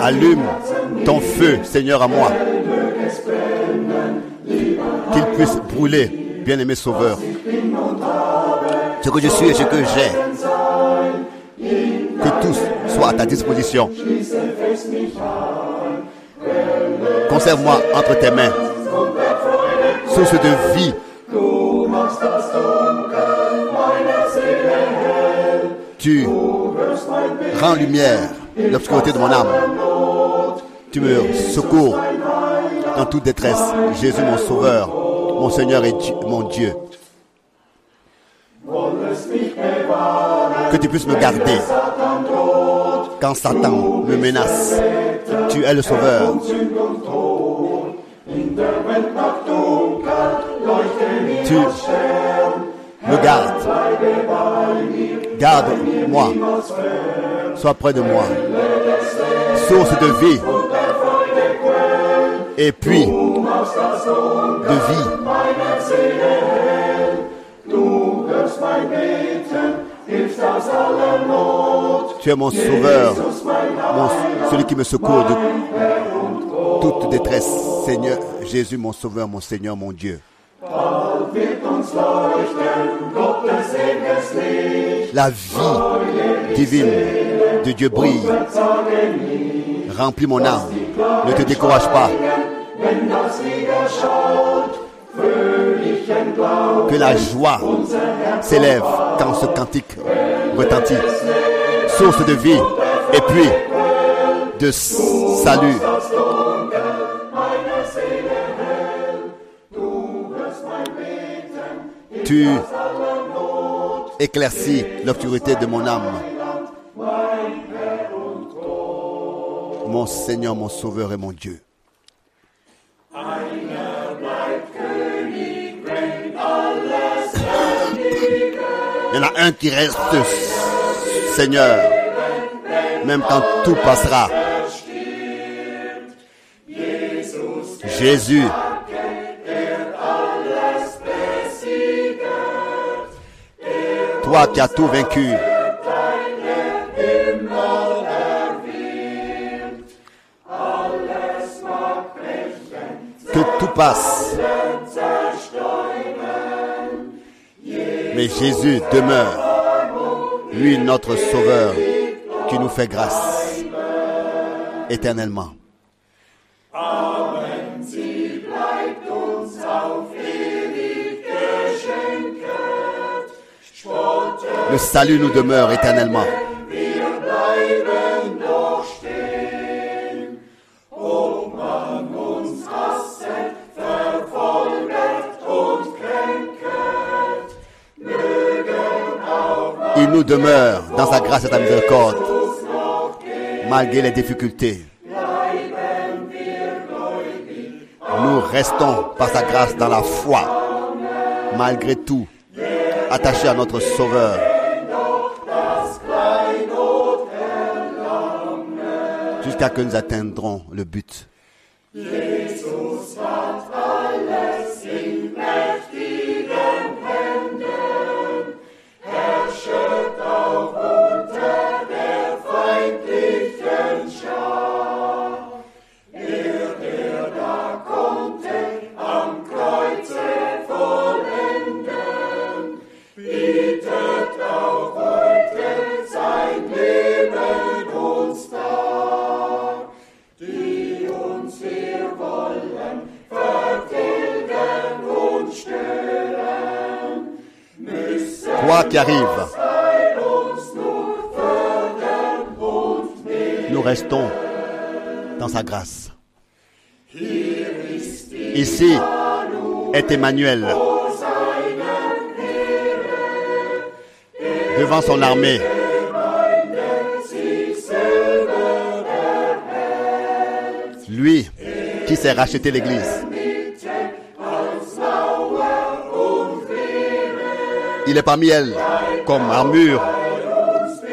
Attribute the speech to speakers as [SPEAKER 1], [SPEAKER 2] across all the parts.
[SPEAKER 1] Allume ton feu, Seigneur, à moi. Qu'il puisse brûler, bien-aimé Sauveur. Ce que je suis et ce que j'ai. Que tout soit à ta disposition. Conserve-moi entre tes mains. Source de vie. Tu rends lumière l'obscurité de mon âme. Tu me secours dans toute détresse. Jésus, mon sauveur, mon Seigneur et mon Dieu. Que tu puisses me garder quand Satan me menace. Tu es le sauveur. Tu me gardes. Garde-moi. Sois près de moi. Source de vie. Et puis de vie. Tu es mon sauveur, celui qui me secourt de toute détresse. Seigneur Jésus, mon sauveur, mon Seigneur, mon Dieu. La vie divine de Dieu brille. Remplis mon âme. Ne te décourage pas. Que la joie s'élève quand ce cantique retentit. Source de vie et puis de salut. Tu éclaircis l'obscurité de mon âme. Mon Seigneur, mon Sauveur et mon Dieu. Il y en a un qui reste, Seigneur, même quand tout passera. Jésus. Toi qui as tout vaincu. Que tout passe. Mais Jésus demeure, lui notre Sauveur, qui nous fait grâce éternellement. Le salut nous demeure éternellement. Il nous demeure dans sa grâce et sa miséricorde, malgré les difficultés. Nous restons par sa grâce dans la foi, malgré tout, attachés à notre Sauveur. Jusqu'à que nous atteindrons le but. Qui arrives, nous restons dans sa grâce. Ici est Emmanuel devant son armée. Lui qui s'est racheté l'Église. Il est parmi elles comme armure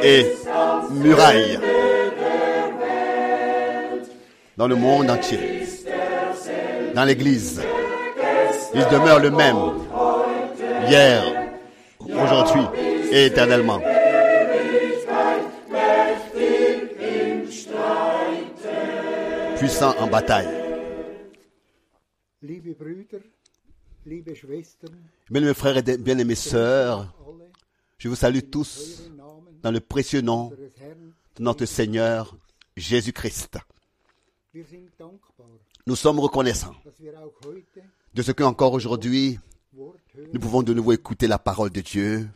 [SPEAKER 1] et muraille dans le monde entier, dans l'Église. Il demeure le même hier, aujourd'hui et éternellement. Puissant en bataille. Bien-aimés frères et bien-aimées sœurs, je vous salue tous dans le précieux nom de notre Seigneur Jésus-Christ. Nous sommes reconnaissants de ce qu'encore aujourd'hui, nous pouvons de nouveau écouter la parole de Dieu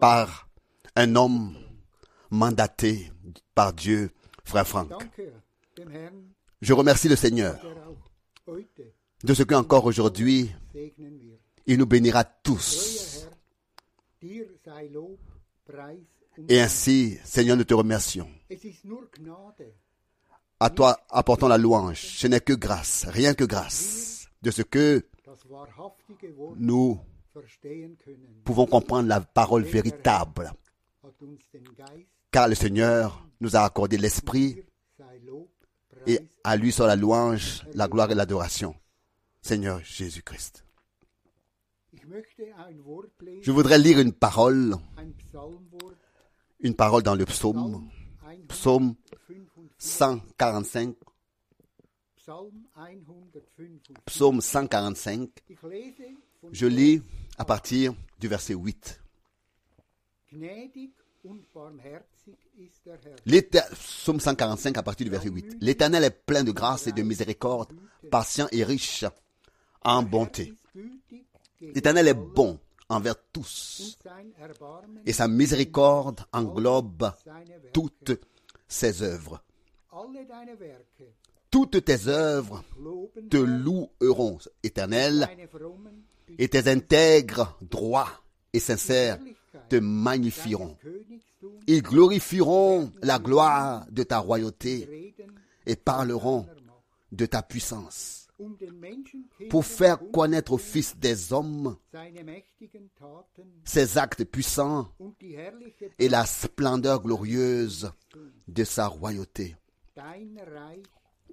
[SPEAKER 1] par un homme mandaté par Dieu, frère Franck. Je remercie le Seigneur de ce qu'encore aujourd'hui, il nous bénira tous. Et ainsi, Seigneur, nous te remercions. À toi apportons la louange. Ce n'est que grâce, rien que grâce, de ce que nous pouvons comprendre la parole véritable. Car le Seigneur nous a accordé l'Esprit et à lui soit la louange, la gloire et l'adoration. Seigneur Jésus-Christ. Je voudrais lire une parole, une parole dans le psaume, psaume
[SPEAKER 2] 145,
[SPEAKER 1] 145,
[SPEAKER 2] Psalm 145.
[SPEAKER 1] psaume 145.
[SPEAKER 2] Ich lese von
[SPEAKER 1] Je lis à partir du verset 8.
[SPEAKER 2] Gnädig und barmherzig ist der Herr.
[SPEAKER 1] L'éter- Psaume 145 à partir du verset 8. L'Éternel est plein de grâce et de miséricorde, patient et riche en bonté. L'Éternel est bon envers tous et sa miséricorde englobe toutes ses œuvres. Toutes tes œuvres te loueront, Éternel, et tes intègres, droits et sincères te magnifieront. Ils glorifieront la gloire de ta royauté et parleront de ta puissance pour faire connaître aux fils des hommes ses actes puissants et la splendeur glorieuse de sa royauté.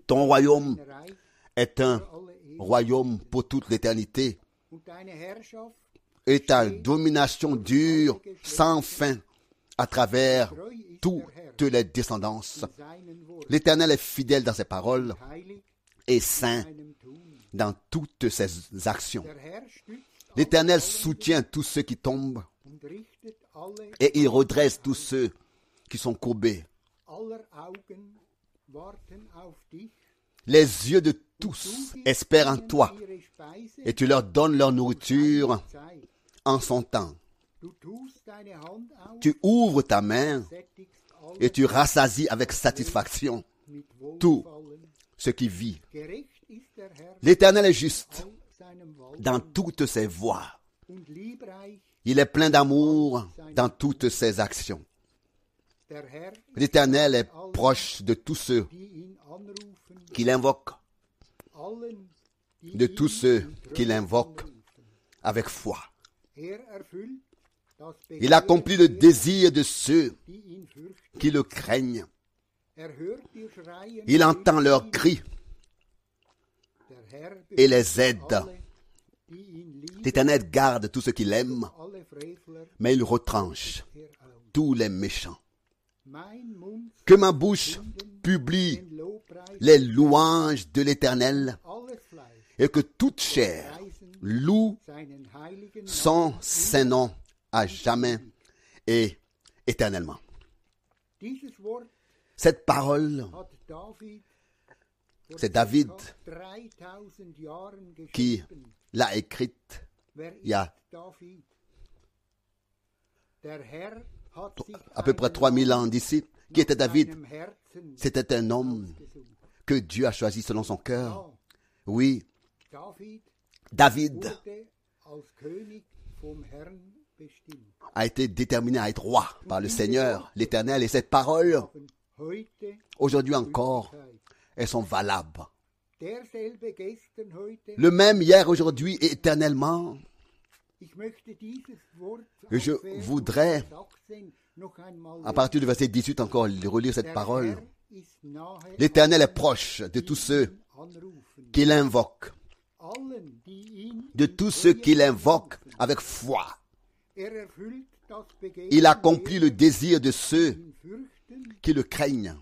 [SPEAKER 1] Ton royaume est un royaume pour toute l'éternité et ta domination dure sans fin à travers toutes les descendances. L'Éternel est fidèle dans ses paroles et
[SPEAKER 2] in
[SPEAKER 1] saint. Dans toutes ses actions. L'Éternel soutient tous ceux qui tombent et il redresse tous ceux qui sont courbés. Les yeux de tous espèrent en toi et tu leur donnes leur nourriture en son temps. Tu ouvres ta main et tu rassasies avec satisfaction tout. Ce qui vit. L'Éternel est juste dans toutes ses voies. Il est plein d'amour dans toutes ses actions. L'Éternel est proche de tous ceux qui l'invoquent, de tous ceux qui l'invoquent avec foi. Il accomplit le désir de ceux qui le craignent. Il entend leurs cris et les aide. L'Éternel garde tous ceux qui l'aiment,
[SPEAKER 2] alle Frevler
[SPEAKER 1] mais il retranche tous les méchants. Que ma bouche publie les louanges de l'Éternel et que toute chair loue son saint nom à jamais et éternellement. Cette parole, c'est David
[SPEAKER 2] circa 3000 Jahren
[SPEAKER 1] qui l'a écrite
[SPEAKER 2] Herr hat sich
[SPEAKER 1] à peu près
[SPEAKER 2] einen
[SPEAKER 1] 3000 ans d'ici. Qui était David? C'était un homme que Dieu a choisi selon son cœur. Oui,
[SPEAKER 2] David
[SPEAKER 1] a été déterminé à être roi par le Seigneur, l'Éternel, et cette parole, aujourd'hui encore. Elles sont valables. Le même hier, aujourd'hui et éternellement, Je voudrais,
[SPEAKER 2] 18 noch einmal
[SPEAKER 1] à partir du verset 18 encore, relire cette parole. L'Éternel est proche de tous ceux qui l'invoquent, de tous ceux qui l'invoquent avec foi. Il accomplit le désir de ceux qui le craignent.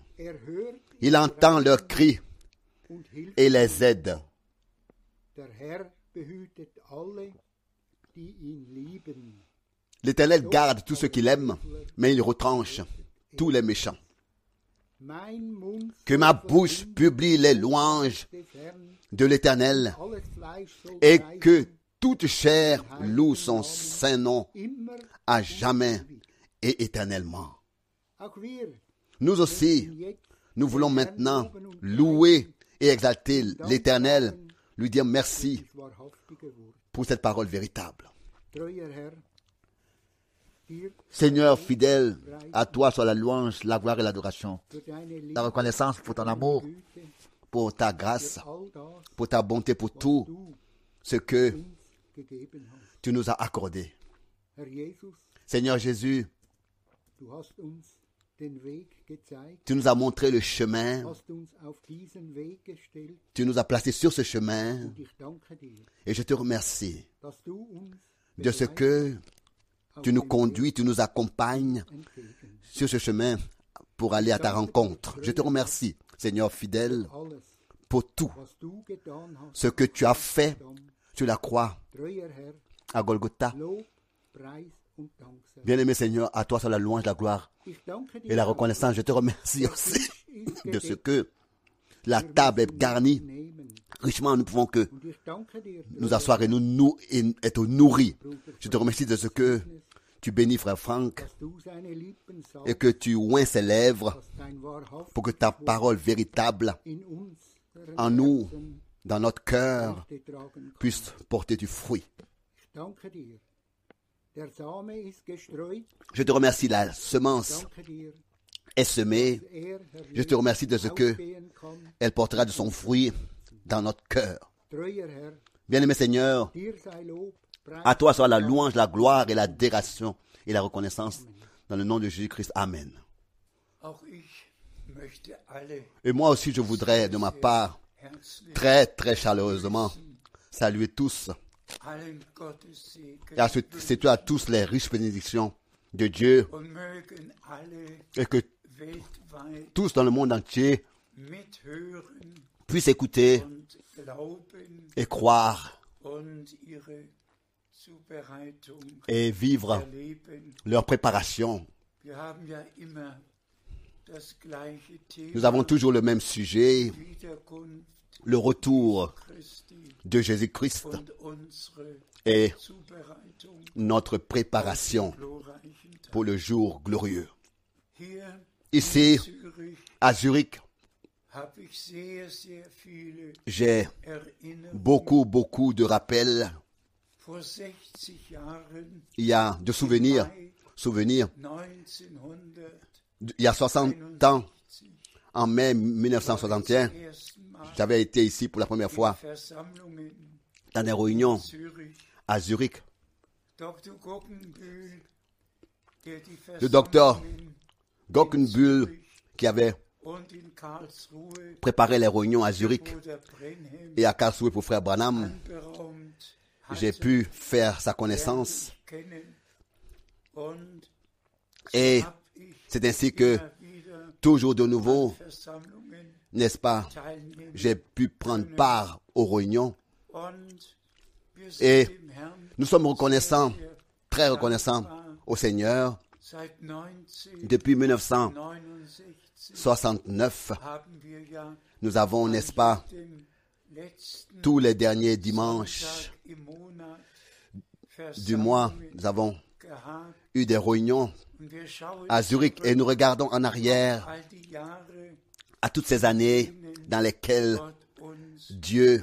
[SPEAKER 1] Il entend leurs cris et les aide. L'Éternel garde tous ceux qu'il aime, mais il retranche tous les méchants. Que ma bouche publie les louanges de l'Éternel et que toute chair loue son saint nom à jamais et éternellement. Nous aussi, nous voulons maintenant louer et exalter l'Éternel, lui dire merci pour cette parole véritable.
[SPEAKER 3] Seigneur fidèle, à toi soit la louange, la gloire et l'adoration. La reconnaissance pour ton amour,
[SPEAKER 1] Pour ta grâce, pour ta bonté, pour tout ce que. Tu nous as accordé. Seigneur Jésus, tu nous as montré le chemin, tu nous as placés sur ce chemin. Et je te remercie de ce que tu nous conduis, tu nous accompagnes sur ce chemin pour aller à ta rencontre. Je te remercie, Seigneur fidèle, pour tout ce que tu as fait sur la croix à Golgotha. Bien-aimé Seigneur, à toi soit la louange, la gloire et la reconnaissance. Je te remercie aussi de ce que la table est garnie. richement. Nous pouvons que nous asseoir et nous, nous et être nourris. Je te remercie de ce que tu bénis frère Franck et que tu oins ses lèvres pour que ta parole véritable en nous, dans notre cœur, puisse porter du fruit. Je te remercie, la semence est semée. Je te remercie de ce que elle portera de son fruit dans notre cœur. Bien-aimé Seigneur, à toi soit la louange, la gloire et l'adoration et la reconnaissance dans le nom de Jésus-Christ. Amen. Et moi aussi, je voudrais, de ma part, très, très chaleureusement, saluer tous. Et à tous les riches bénédictions de Dieu. Et que tous dans le monde entier puissent écouter et croire et vivre leur préparation. Nous avons toujours le même sujet, le retour de Jésus-Christ et notre préparation pour le jour glorieux. Ici, à Zurich, j'ai beaucoup, beaucoup de rappels.
[SPEAKER 4] Vor 60 Jahren,
[SPEAKER 1] Il y a de souvenirs, souvenirs.
[SPEAKER 4] 1961,
[SPEAKER 1] Il y a 60 ans, en mai 1961,
[SPEAKER 4] zum ersten Mal
[SPEAKER 1] j'avais été ici pour la première fois dans des réunions à Zurich. Le docteur Gockenbühl, qui avait préparé les réunions à Zurich et à Karlsruhe pour frère Branham, j'ai pu faire sa connaissance. Et c'est ainsi que, toujours de nouveau, n'est-ce pas, j'ai pu prendre part aux réunions. Et nous sommes reconnaissants, très reconnaissants au Seigneur. Depuis
[SPEAKER 4] 1969
[SPEAKER 1] 1969,
[SPEAKER 4] haben wir ja
[SPEAKER 1] nous avons, n'est-ce pas, tous les derniers dimanches du mois, nous avons. Eu des réunions à Zurich et nous regardons en arrière à toutes ces années dans lesquelles Dieu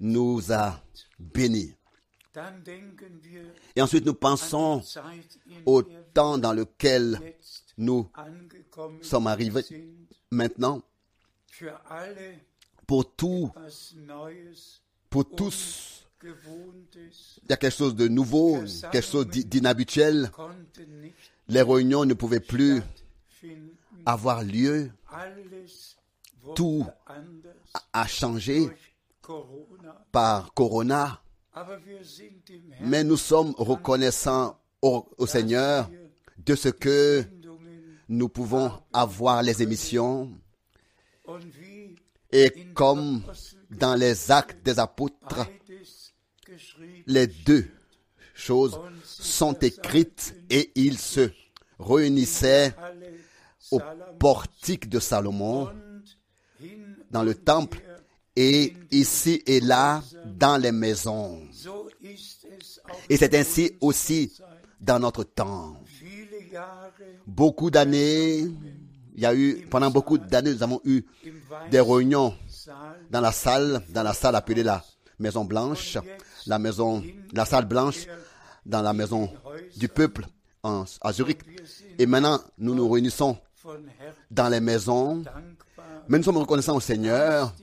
[SPEAKER 1] nous a bénis. Et ensuite nous pensons au temps dans lequel nous sommes arrivés maintenant. Pour tout, pour tous, il y a quelque chose de nouveau, quelque chose d'i- d'inhabituel. Les réunions ne pouvaient plus avoir lieu, Tout
[SPEAKER 4] durch Corona.
[SPEAKER 1] par Corona. Mais nous sommes reconnaissants au, Seigneur de ce que nous pouvons avoir les émissions et comme dans les actes des apôtres, les deux choses sont écrites et ils se réunissaient au portique de Salomon dans le temple et ici et là dans les maisons. Et c'est ainsi aussi dans notre temps. Beaucoup d'années, il y a eu, pendant beaucoup d'années, nous avons eu des réunions dans la salle, dans la salle appelée la Maison Blanche, la maison, la salle blanche, dans la maison du peuple à Zurich. Et maintenant, nous nous réunissons dans les maisons. Mais nous sommes reconnaissants au Seigneur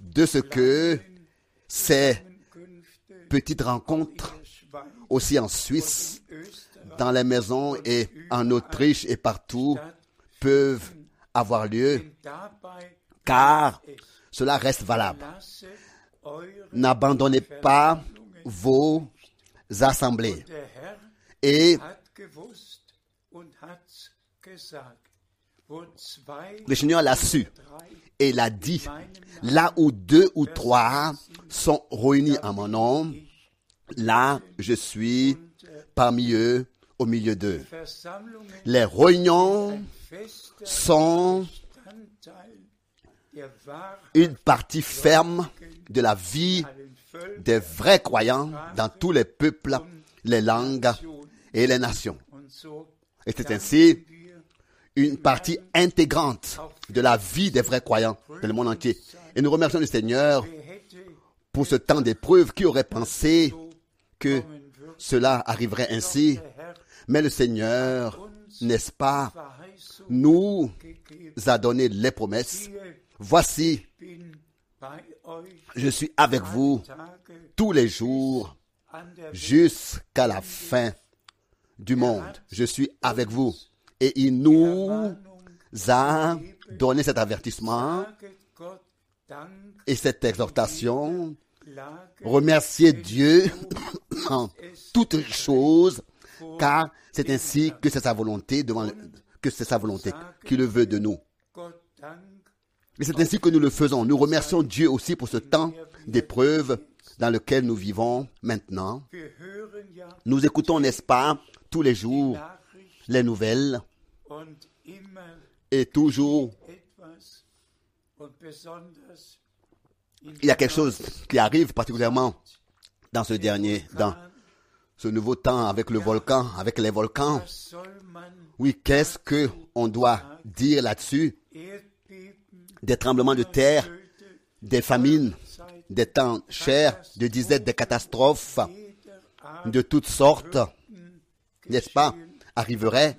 [SPEAKER 1] de ce que ces petites rencontres, aussi en Suisse, dans les maisons et en Autriche et partout, peuvent avoir lieu, car cela reste valable. N'abandonnez pas vos assemblées. Et le Seigneur l'a su et l'a dit. Là où deux ou trois sont réunis en mon nom, là je suis parmi eux, au milieu d'eux. Les réunions sont une partie ferme de la vie des vrais croyants dans tous les peuples, les langues et les nations. Et c'est ainsi une partie intégrante de la vie des vrais croyants dans le monde entier. Et nous remercions le Seigneur pour ce temps d'épreuve qui aurait pensé que cela arriverait ainsi. Mais le Seigneur, n'est-ce pas, nous a donné les promesses. Voici, je suis avec vous tous les jours jusqu'à la fin du monde. Je suis avec vous. Et il nous a donné cet avertissement et cette exhortation.
[SPEAKER 4] Lage
[SPEAKER 1] Remercier Dieu en toutes choses, car c'est ainsi que c'est sa volonté devant le- que c'est sa volonté qui le veut de nous. Et c'est ainsi que nous le faisons. Nous remercions Dieu aussi pour ce temps d'épreuve dans lequel nous vivons maintenant. Nous écoutons, n'est-ce pas, tous les jours les nouvelles et toujours il y a quelque chose qui arrive particulièrement dans ce dernier, dans ce nouveau temps avec le volcan, avec les volcans. Oui, qu'est-ce que on doit dire là-dessus? Des tremblements de terre, des famines, des temps chers, de disettes, des catastrophes de toutes sortes, n'est-ce pas, arriveraient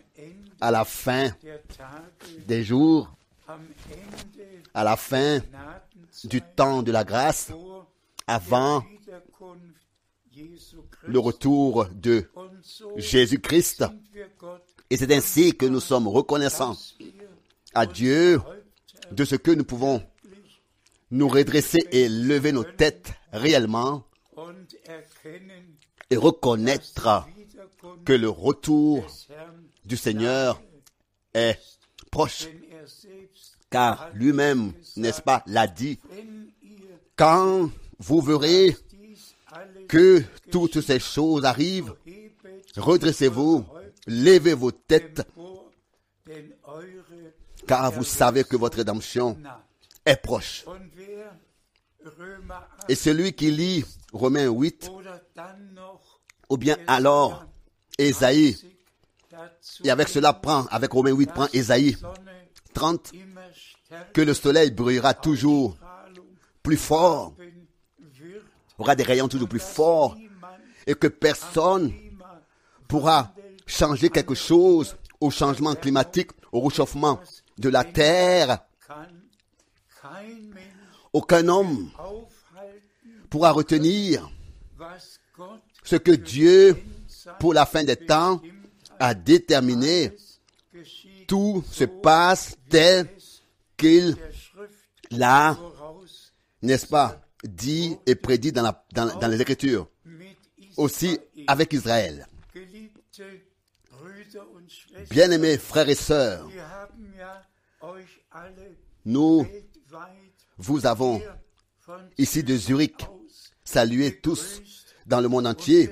[SPEAKER 1] à la fin des jours, à la fin du temps de la grâce, avant le retour de Jésus-Christ. Et c'est ainsi que nous sommes reconnaissants à Dieu de ce que nous pouvons nous redresser et lever nos têtes réellement et reconnaître que le retour du Seigneur est proche, car lui-même, n'est-ce pas, l'a dit, quand vous verrez que toutes ces choses arrivent, redressez-vous, levez vos têtes, car vous savez que votre rédemption est proche.
[SPEAKER 4] Und wer Römer 8
[SPEAKER 1] Et celui qui lit Romains 8,
[SPEAKER 4] oder dann noch
[SPEAKER 1] ou bien alors Ésaïe,
[SPEAKER 4] 20 dazu
[SPEAKER 1] et avec cela prend, avec Romains 8, prend Ésaïe
[SPEAKER 4] Sonne
[SPEAKER 1] 30,
[SPEAKER 4] immer stärker
[SPEAKER 1] que le soleil brillera toujours plus fort, aura des rayons toujours plus forts, et que personne pourra changer quelque chose au changement climatique, au réchauffement de la terre. Aucun homme pourra retenir ce que Dieu, pour la fin des temps, a déterminé. Tout se passe tel qu'il l'a, n'est-ce pas, dit et prédit dans, les Écritures. Aussi avec Israël. Bien-aimés frères et sœurs, nous vous avons ici de Zurich salué tous dans le monde entier.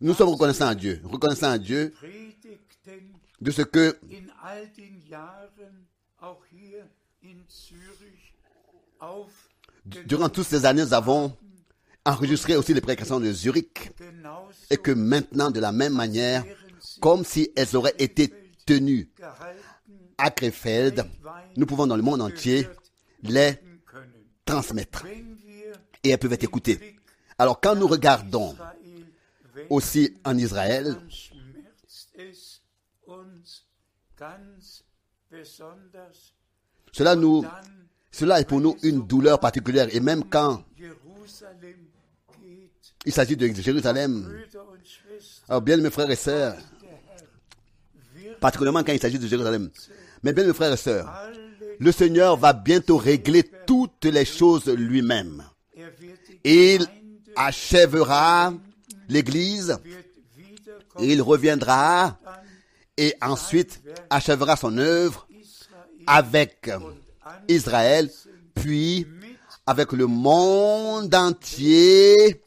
[SPEAKER 1] Nous sommes reconnaissants à Dieu, reconnaissants à Dieu de ce que durant toutes ces années, nous avons enregistré aussi les prédications de Zurich et que maintenant, de la même manière, comme si elles auraient été tenues à Krefeld, nous pouvons dans le monde entier les transmettre et elles peuvent être écoutées. Alors quand nous regardons aussi en Israël, cela nous, cela est pour nous une douleur particulière et même quand. Il s'agit de Jérusalem, alors bien mes frères et sœurs, particulièrement quand il s'agit de Jérusalem, mais bien mes frères et sœurs, le Seigneur va bientôt régler toutes les choses lui-même. Il achèvera l'Église, il reviendra et ensuite achèvera son œuvre avec Israël, puis avec le monde entier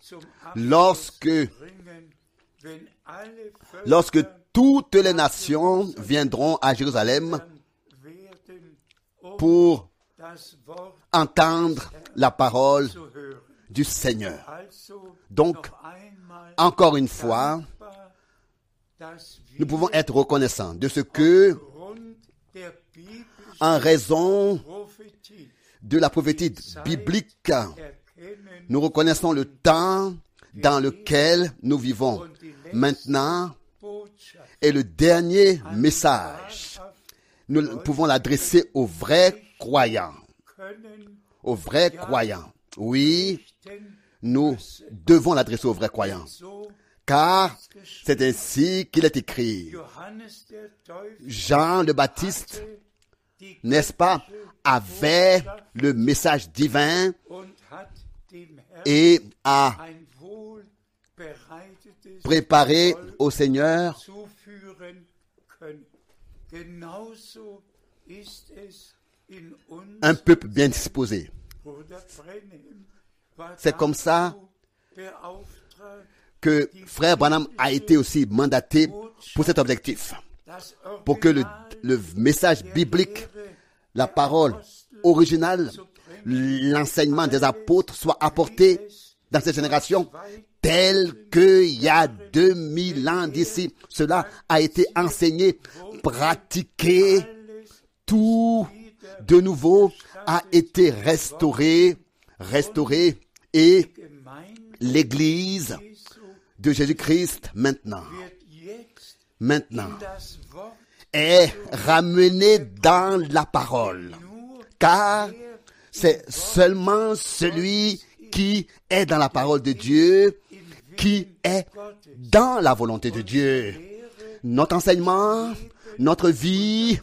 [SPEAKER 1] lorsque, toutes les nations viendront à Jérusalem pour entendre la parole du Seigneur. Donc, Encore une fois, nous pouvons être reconnaissants de ce que, en raison de la prophétie biblique, nous reconnaissons le temps dans lequel nous vivons. Maintenant est le dernier message. Nous pouvons l'adresser aux vrais croyants. Aux vrais croyants. Oui, nous devons l'adresser aux vrais croyants. Car c'est ainsi qu'il est écrit. Jean le Baptiste, n'est-ce pas, avait le message divin et a
[SPEAKER 4] ein wohlbereitetes
[SPEAKER 1] préparé au Seigneur un peuple bien disposé. C'est comme ça que frère Branham a été aussi mandaté pour cet objectif. Pour que le, le message biblique, la parole originale, l'enseignement des apôtres soit apporté dans cette génération tel qu'il y a 2000 ans d'ici. Cela a été enseigné, pratiqué, tout de nouveau a été restauré, restauré et l'église de Jésus-Christ maintenant, maintenant est ramenée dans la parole. Car c'est seulement celui qui est dans la parole de Dieu qui est dans la volonté de Dieu. Notre enseignement, notre vie,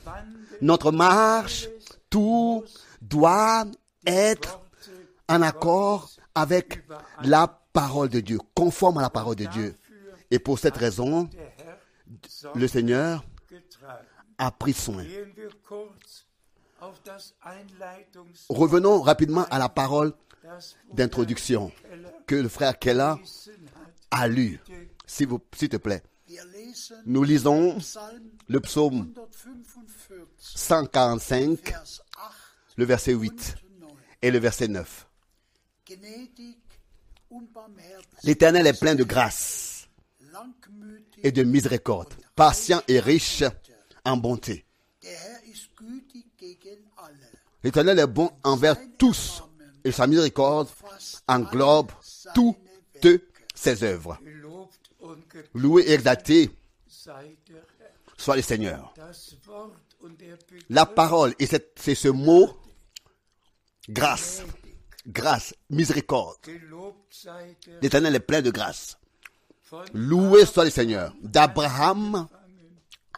[SPEAKER 1] notre marche, tout doit être en accord avec la parole de Dieu, conforme à la parole de Dieu. Et pour cette raison, le Seigneur a pris soin. Revenons rapidement à la parole d'introduction que le frère Keller
[SPEAKER 4] Wissen hat.
[SPEAKER 1] a lu. S'il vous- s'il te plaît. Nous lisons le psaume
[SPEAKER 2] 145,
[SPEAKER 1] 145,
[SPEAKER 2] Vers 8
[SPEAKER 1] le verset 8
[SPEAKER 2] und 9.
[SPEAKER 1] et le verset 9.
[SPEAKER 2] Gnädig und barmherzig,
[SPEAKER 1] L'Éternel est plein de grâce et de miséricorde, patient et riche en bonté. L'Éternel est bon envers tous et sa miséricorde englobe toutes ses œuvres. Loué et exalté soit le Seigneur. La parole, et c'est ce mot, grâce, grâce, miséricorde. L'Éternel est plein de grâce. Loué soit le Seigneur. D'Abraham,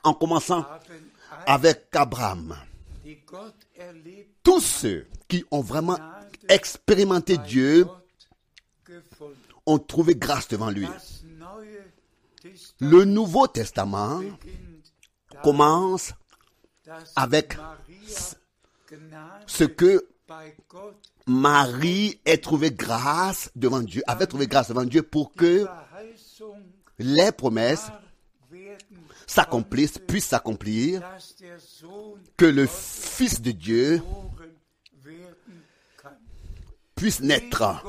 [SPEAKER 1] en commençant avec Abraham. Tous ceux qui ont vraiment expérimenté Dieu. Ont trouvé grâce devant lui. Le Nouveau Testament commence avec ce que Marie ait trouvé grâce devant Dieu, avait trouvé grâce devant Dieu pour que les promesses s'accomplissent, puissent s'accomplir, que le Fils de Dieu puisse naître.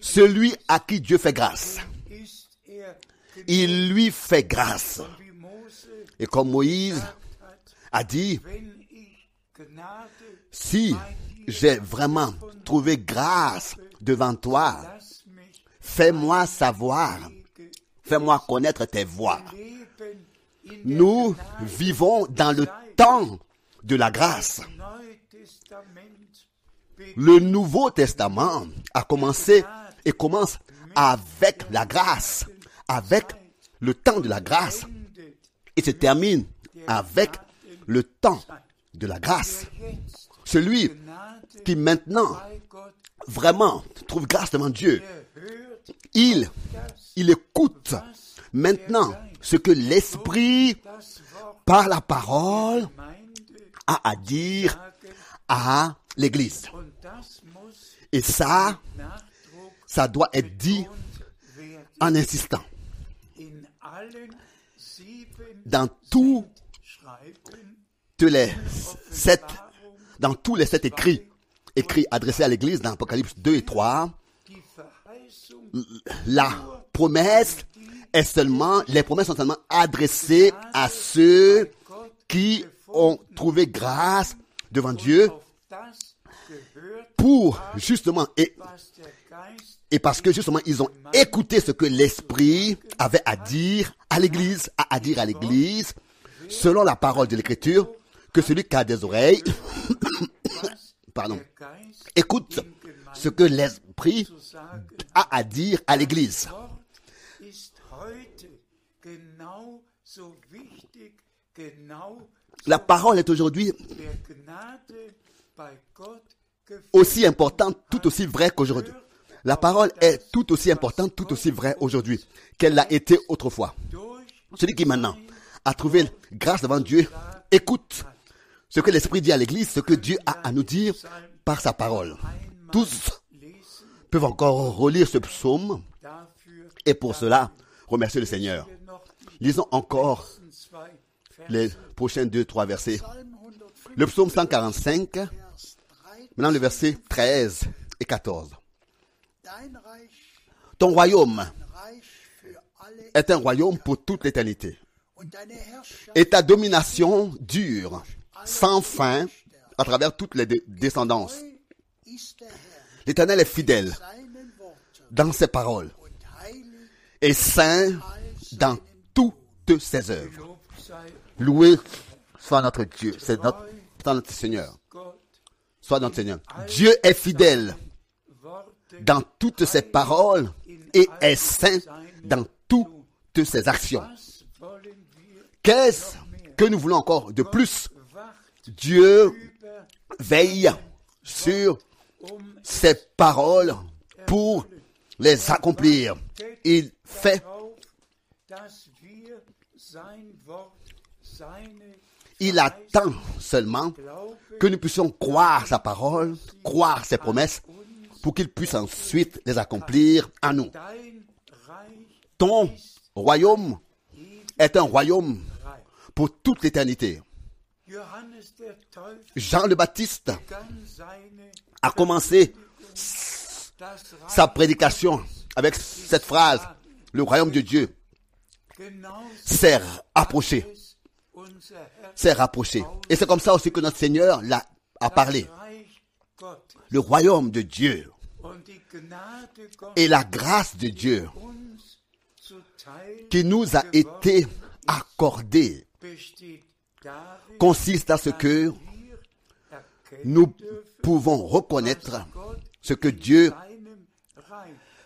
[SPEAKER 1] Celui à qui Dieu fait grâce, il lui fait grâce. Et comme Moïse a dit, si j'ai vraiment trouvé grâce devant toi, fais-moi savoir, fais-moi connaître tes voies. Nous vivons dans le temps de la grâce. Le Nouveau Testament a commencé et commence avec la grâce, avec le temps de la grâce, et se termine avec le temps de la grâce. Celui qui maintenant vraiment trouve grâce devant Dieu, il, écoute maintenant ce que l'Esprit, par la parole, a à dire à l'Église. Et ça, ça doit être dit en insistant. Dans tous les sept, dans tous les sept écrits, écrits adressés à l'Église dans Apocalypse 2 et 3,
[SPEAKER 4] die Verheißung
[SPEAKER 1] la promesse est seulement, les promesses sont seulement adressées à ceux qui ont trouvé grâce devant Dieu pour justement, et, parce que justement ils ont écouté ce que l'Esprit avait à dire à l'Église, à dire à l'Église, selon la parole de l'Écriture, que celui qui a des oreilles, écoute ce que l'Esprit a à dire à l'Église. La parole est aujourd'hui aussi importante, tout aussi vraie qu'aujourd'hui. La parole est tout aussi importante, tout aussi vraie aujourd'hui qu'elle l'a été autrefois. Celui qui maintenant a trouvé grâce devant Dieu, écoute ce que l'Esprit dit à l'Église, ce que Dieu a à nous dire par sa parole. Tous peuvent encore relire ce psaume et pour cela remercier le Seigneur. Lisons encore les prochains deux, trois versets.
[SPEAKER 2] Psalm 105,
[SPEAKER 1] Le psaume 145,
[SPEAKER 2] Vers 13.
[SPEAKER 1] Maintenant le verset 13 et 14.
[SPEAKER 2] Dein Reich,
[SPEAKER 1] Ton royaume est un royaume pour toute l'éternité. Et ta domination dure sans fin à travers toutes les descendances. L'Éternel est fidèle dans ses paroles et saint dans toutes ses œuvres. Loué soit notre Dieu, c'est notre, soit notre Seigneur, soit notre Seigneur. Dieu est fidèle dans toutes ses paroles et est saint dans toutes ses actions. Qu'est-ce que nous voulons encore de plus? Dieu veille sur ses paroles pour les accomplir. Il fait, il attend seulement que nous puissions croire sa parole, croire ses promesses, pour qu'il puisse ensuite les accomplir à nous. Ton royaume est un royaume pour toute l'éternité. Jean le Baptiste a commencé sa prédication avec cette phrase, le royaume de Dieu s'est approché,
[SPEAKER 4] es unser Herr
[SPEAKER 1] s'est rapproché. Et c'est comme ça aussi que notre Seigneur a parlé. Le royaume de Dieu et la grâce de Dieu qui nous a été accordée consiste à ce que nous pouvons reconnaître ce que Dieu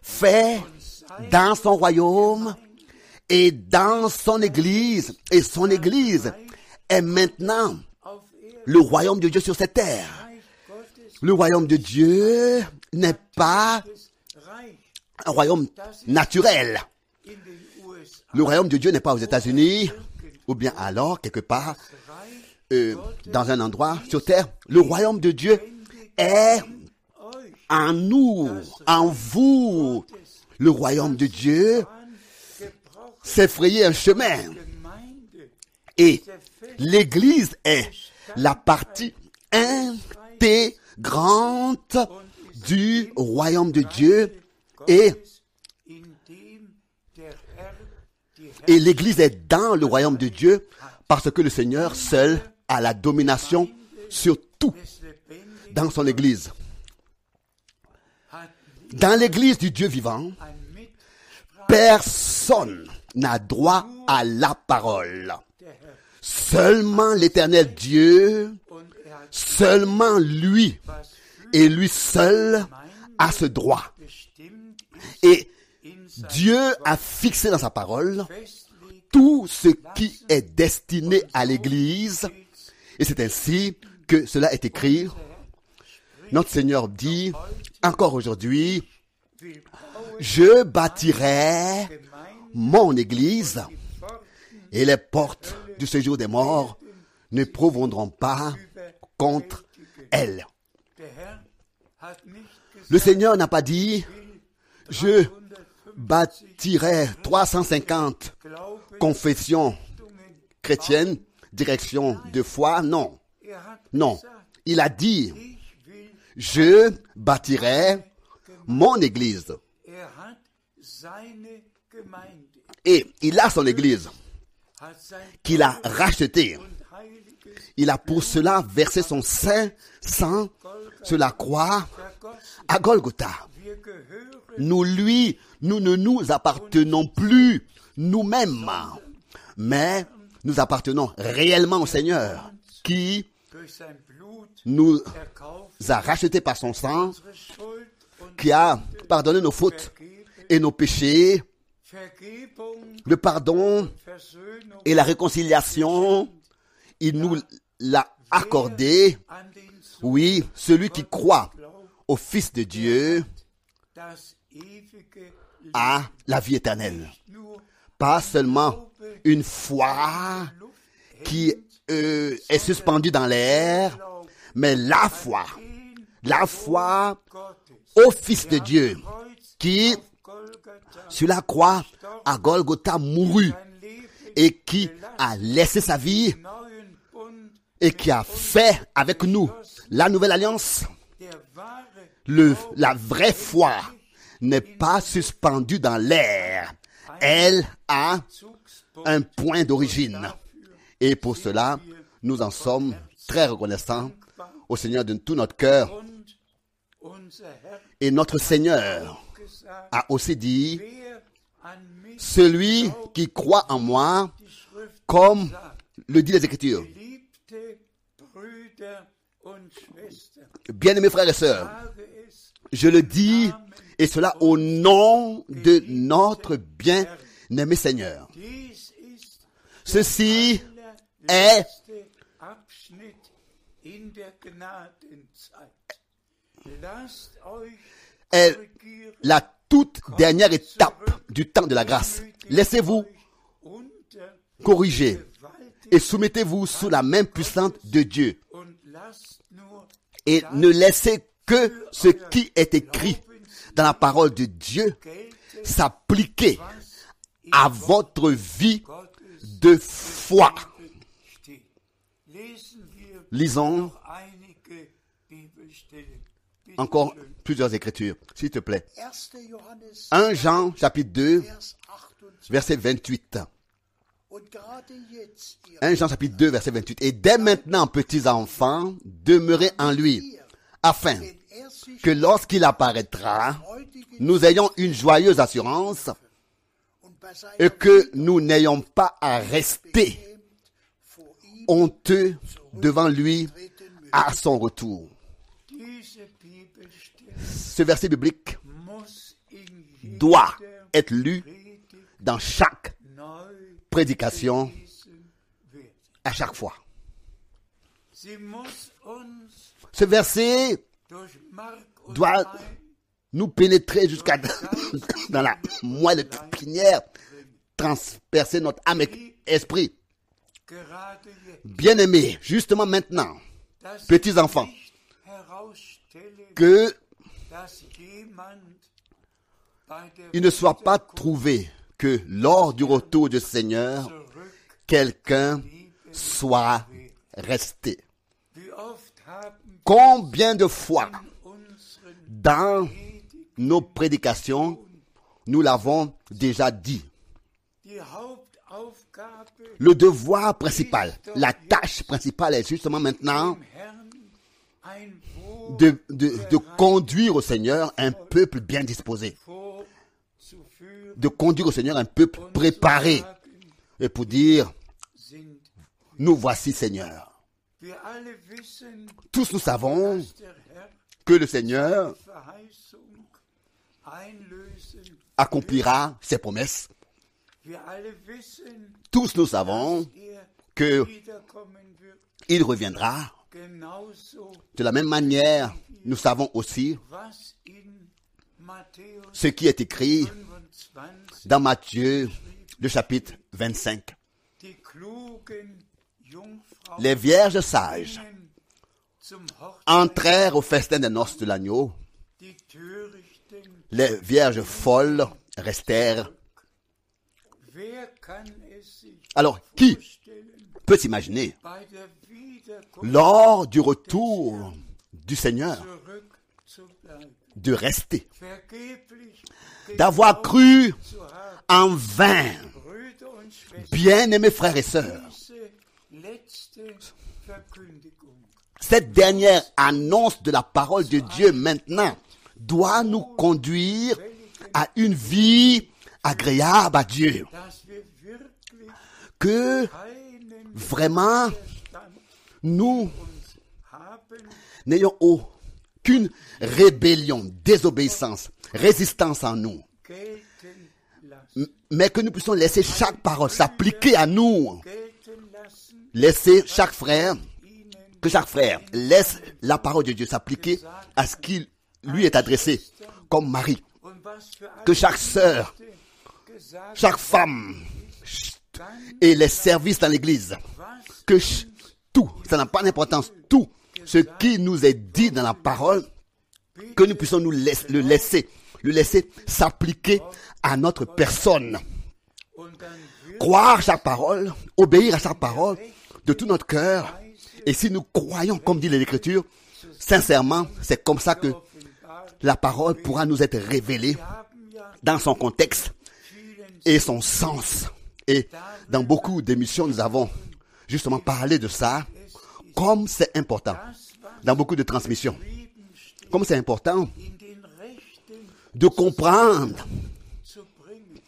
[SPEAKER 1] fait dans son royaume et dans son église. Et son église est maintenant le royaume de Dieu sur cette terre. Le royaume de Dieu n'est pas un royaume naturel. Le royaume de Dieu n'est pas aux États-Unis, ou bien alors quelque part euh, dans un endroit sur terre. Le royaume de Dieu est en nous, en vous. Le royaume de Dieu s'est frayé un chemin. Et l'Église est la partie intégrante du royaume de Dieu. Et, l'Église est dans le royaume de Dieu parce que le Seigneur seul a la domination sur tout dans son Église. Dans l'Église du Dieu vivant, personne n'a droit à la parole. Seulement l'éternel Dieu, seulement lui et lui seul a ce droit. Et Dieu a fixé dans sa parole tout ce qui est destiné à l'Église. Et c'est ainsi que cela est écrit. Notre Seigneur dit, encore aujourd'hui, je bâtirai mon Église et les portes du séjour des morts ne prévaudront pas contre elle. Le Seigneur n'a pas dit, je bâtirai 350 confessions chrétiennes, direction de foi. Non, non. Il a dit, je bâtirai mon Église. Et il a son Église qu'il a rachetée. Il a pour cela versé son saint sang sur la croix à Golgotha. Nous lui, nous ne nous appartenons plus nous-mêmes, mais nous appartenons réellement au Seigneur qui nous a rachetés par son sang, qui a pardonné nos fautes et nos péchés, le pardon et la réconciliation. Il nous l'a accordé. Oui, celui qui croit au Fils de Dieu a la vie éternelle. Pas seulement une foi qui euh, est suspendue dans l'air, mais la foi, la foi au Fils de Dieu qui, sur la croix, à Golgotha, mourut et qui a laissé sa vie et qui a fait avec nous la nouvelle alliance. la vraie foi n'est pas suspendue dans l'air. Elle a un point d'origine. Et pour cela, nous en sommes très reconnaissants au Seigneur de tout notre cœur. Et notre Seigneur a aussi dit, celui qui croit en moi, comme le dit les Écritures. Bien-aimés frères et sœurs, je le dis, et cela au nom de notre bien-aimé Seigneur. Ceci est la toute dernière étape du temps de la grâce. Laissez-vous corriger et soumettez-vous sous la main puissante de Dieu. Et ne laissez que ce qui est écrit dans la parole de Dieu s'appliquer à votre vie de foi. Lisons encore. Plusieurs écritures, s'il te plaît.
[SPEAKER 2] 1. Johannes
[SPEAKER 1] 1 Jean chapitre 2
[SPEAKER 2] Vers 28.
[SPEAKER 1] verset 28.
[SPEAKER 2] Und gerade jetzt, ihr
[SPEAKER 1] 1 Jean chapitre 2 verset 28. Et dès maintenant, petits enfants, demeurez en lui, afin
[SPEAKER 2] er
[SPEAKER 1] que lorsqu'il apparaîtra, nous ayons une joyeuse assurance et que nous n'ayons pas à rester honteux devant lui à son retour. Ce verset biblique doit être lu dans chaque prédication, à chaque fois. Ce verset doit nous pénétrer jusqu'à dans la moelle épinière, transpercer notre âme et esprit. Bien-aimés, justement maintenant, Petits enfants. que il ne soit pas trouvé que lors du retour du Seigneur, quelqu'un soit resté. Combien de fois dans nos prédications, nous l'avons déjà dit. Le devoir principal, la tâche principale est justement maintenant de, conduire au Seigneur un peuple bien disposé, de conduire au Seigneur un peuple préparé, et pour dire, nous voici Seigneur. Tous nous savons que le Seigneur accomplira ses promesses. Tous nous savons que il reviendra. De la même manière, nous savons aussi ce qui est écrit
[SPEAKER 4] 25
[SPEAKER 1] dans Matthieu, le chapitre 25.
[SPEAKER 4] die klugen Jungfrauen
[SPEAKER 1] Les vierges sages entrèrent au festin des noces de l'agneau. Les vierges folles restèrent. Alors, qui peut s'imaginer, lors du retour du Seigneur, de rester, d'avoir cru en vain, bien-aimés frères et sœurs, cette dernière annonce de la parole de Dieu maintenant doit nous conduire à une vie agréable à Dieu. Que vraiment nous n'ayons aucune rébellion, désobéissance, résistance en nous, mais que nous puissions laisser chaque parole s'appliquer à nous, laisser chaque frère, que chaque frère laisse la parole de Dieu s'appliquer à ce qui lui est adressé, comme
[SPEAKER 4] für
[SPEAKER 1] que chaque sœur, chaque femme et les services dans l'église, que ça n'a pas d'importance, tout ce qui nous est dit dans la parole, que nous puissions nous le laisser, le laisser s'appliquer à notre personne. Croire chaque parole, obéir à chaque parole de tout notre cœur. Et si nous croyons, comme dit l'Écriture, sincèrement, c'est comme ça que la parole pourra nous être révélée dans son contexte et son sens. Et dans beaucoup d'émissions, nous avons justement parlé de ça, comme c'est important. Dans beaucoup de transmissions, comme c'est important de comprendre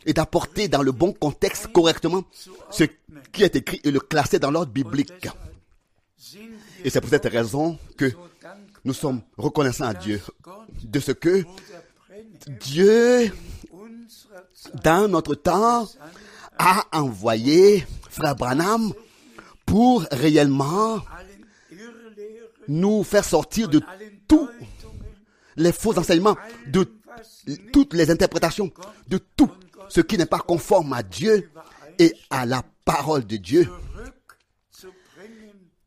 [SPEAKER 1] et d'apporter dans le bon contexte correctement ce qui est écrit et le classer dans l'ordre biblique. Et c'est pour cette raison que nous sommes reconnaissants à Dieu de ce que Dieu, dans notre temps, a envoyé Frère Branham pour réellement nous faire sortir de tous les faux enseignements, de toutes les interprétations, de tout ce qui n'est pas conforme à Dieu et à la parole de Dieu,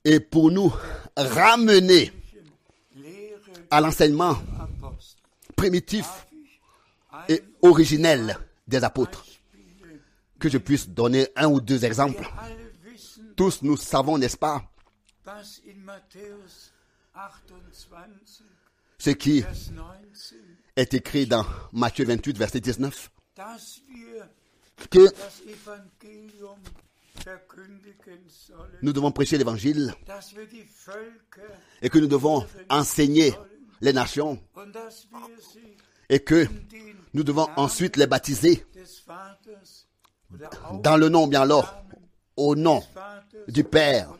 [SPEAKER 1] et pour nous ramener à l'enseignement primitif et originel des apôtres. Que je puisse donner un ou deux exemples. Tous nous savons, n'est-ce pas,
[SPEAKER 4] dass in Matthäus 28,
[SPEAKER 1] ce qui?
[SPEAKER 4] Vers 19,
[SPEAKER 1] est écrit dans Matthieu 28, verset 19,
[SPEAKER 4] dass wir
[SPEAKER 1] que nous devons prêcher l'évangile. Et que nous devons enseigner les nations. Et que nous devons ensuite les baptiser. dans le nom, bien alors, au nom du Père,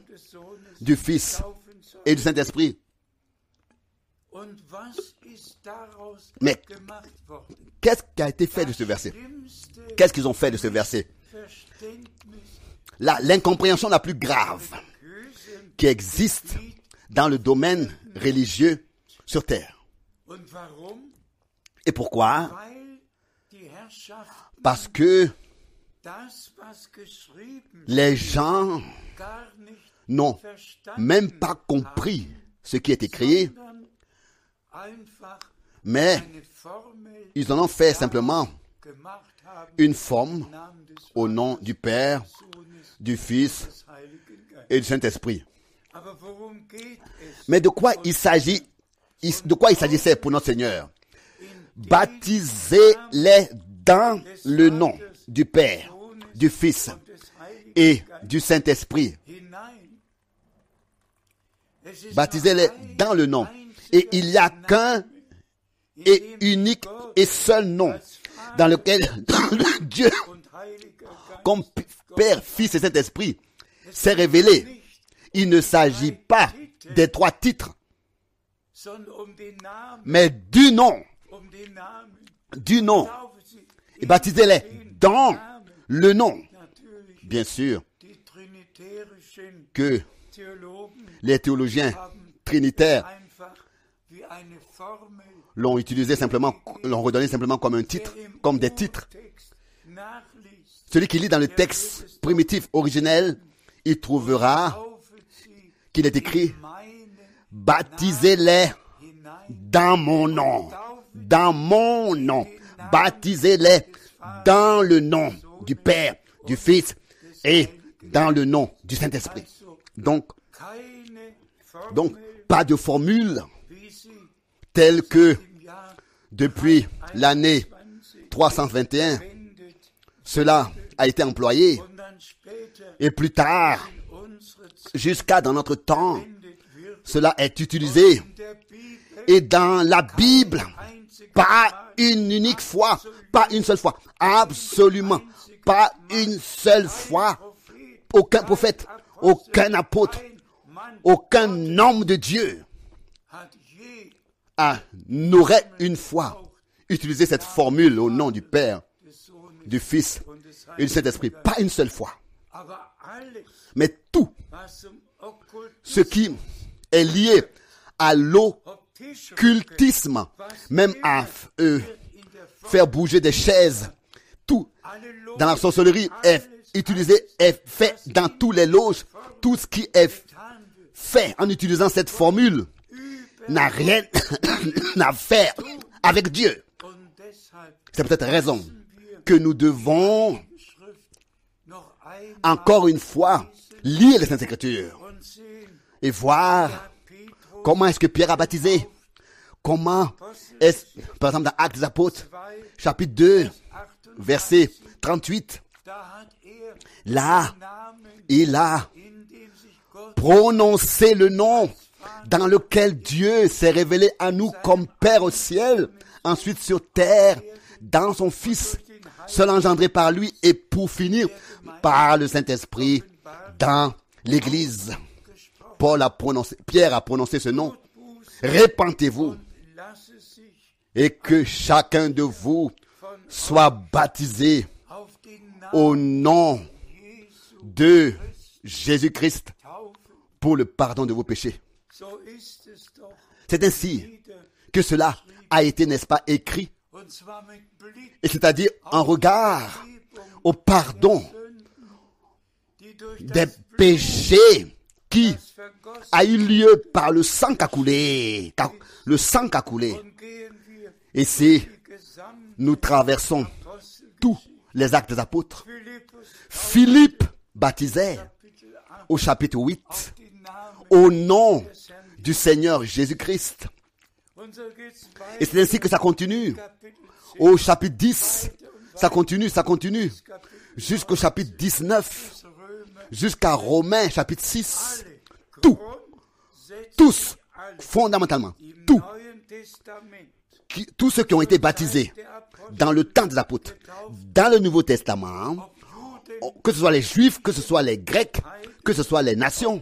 [SPEAKER 1] du Fils et du Saint-Esprit. Mais-? Qu'est-ce qui a été fait de ce verset? Qu'est-ce qu'ils ont fait de ce verset? L'incompréhension la plus grave qui existe dans le domaine religieux sur terre. Et pourquoi? Parce que les gens n'ont même pas compris ce qui est écrit, mais ils en ont fait simplement une forme au nom du Père, du Fils et du Saint-Esprit. Mais de quoi il s'agit il- De quoi il s'agissait pour notre Seigneur? Baptisez-les dans le nom du Père, du Fils et du Saint-Esprit. Baptisez-les dans le nom. Et il n'y a qu'un et unique et seul nom dans lequel Dieu, comme Père, Fils et Saint-Esprit, s'est révélé. Il ne s'agit pas des trois titres, mais du nom, du nom. Et baptisez-les dans. Le nom. Bien sûr que les théologiens trinitaires l'ont utilisé simplement, l'ont redonné simplement comme un titre, comme des titres. Celui qui lit dans le texte primitif originel, il trouvera qu'il est écrit baptisez-les dans mon nom, dans mon nom, baptisez-les dans le nom du Père, du Fils et dans le nom du Saint-Esprit. Donc, donc, pas de formule telle que depuis l'année
[SPEAKER 4] 20
[SPEAKER 1] 321,
[SPEAKER 4] wendet
[SPEAKER 1] cela a été employé et plus tard, jusqu'à dans notre temps, cela est utilisé et dans la Bible, pas une unique fois, pas une seule fois, absolument, pas une seule fois, aucun prophète, aucun apôtre, aucun homme de Dieu n'aurait une fois utilisé cette formule au nom du Père, du Fils et du Saint-Esprit. Pas une seule fois. Mais tout ce qui est lié à l'occultisme, même à euh, faire bouger des chaises, dans la sorcellerie est utilisé, est fait dans tous les loges. Tout ce qui est fait en utilisant cette formule n'a rien à faire avec Dieu. C'est peut-être raison que nous devons encore une fois lire les Saintes Écritures et voir comment est-ce que Pierre a baptisé. Comment est-ce, par exemple, dans Actes des Apôtres,
[SPEAKER 4] 2,
[SPEAKER 1] chapitre 2,
[SPEAKER 4] 28,
[SPEAKER 1] verset 38,
[SPEAKER 4] da hat er
[SPEAKER 1] là, il a prononcé le nom dans lequel Dieu s'est révélé à nous comme Père au ciel, ensuite sur terre, dans son Fils, seul engendré par lui, et pour finir, par le Saint-Esprit, dans l'Église. Paul a prononcé, Pierre a prononcé ce nom.
[SPEAKER 4] Sich
[SPEAKER 1] et que chacun de vous soit baptisé au nom de Jésus-Christ pour le pardon de vos péchés. C'est ainsi que cela a été, n'est-ce pas, écrit, et c'est-à-dire en regard au pardon des péchés qui a eu lieu par le sang qu'a coulé, le sang qu'a coulé. Et
[SPEAKER 4] gesamte
[SPEAKER 1] nous traversons tous les actes des apôtres, Philippe baptisait
[SPEAKER 4] Kapitel 8
[SPEAKER 1] au chapitre 8
[SPEAKER 4] den Namen
[SPEAKER 1] au nom du Seigneur Jésus-Christ. Et c'est ainsi que ça continue.
[SPEAKER 4] Kapitel 10
[SPEAKER 1] Au chapitre 10, ça continue, ça continue, jusqu'au chapitre 19,
[SPEAKER 4] Römer
[SPEAKER 1] jusqu'à Romains chapitre 6.
[SPEAKER 4] alle
[SPEAKER 1] Tout, tous, fondamentalement,
[SPEAKER 4] im
[SPEAKER 1] tous, ceux qui ont été baptisés dans le temps des apôtres, dans le Nouveau Testament, que ce soit les Juifs, que ce soit les Grecs, que ce soit les nations,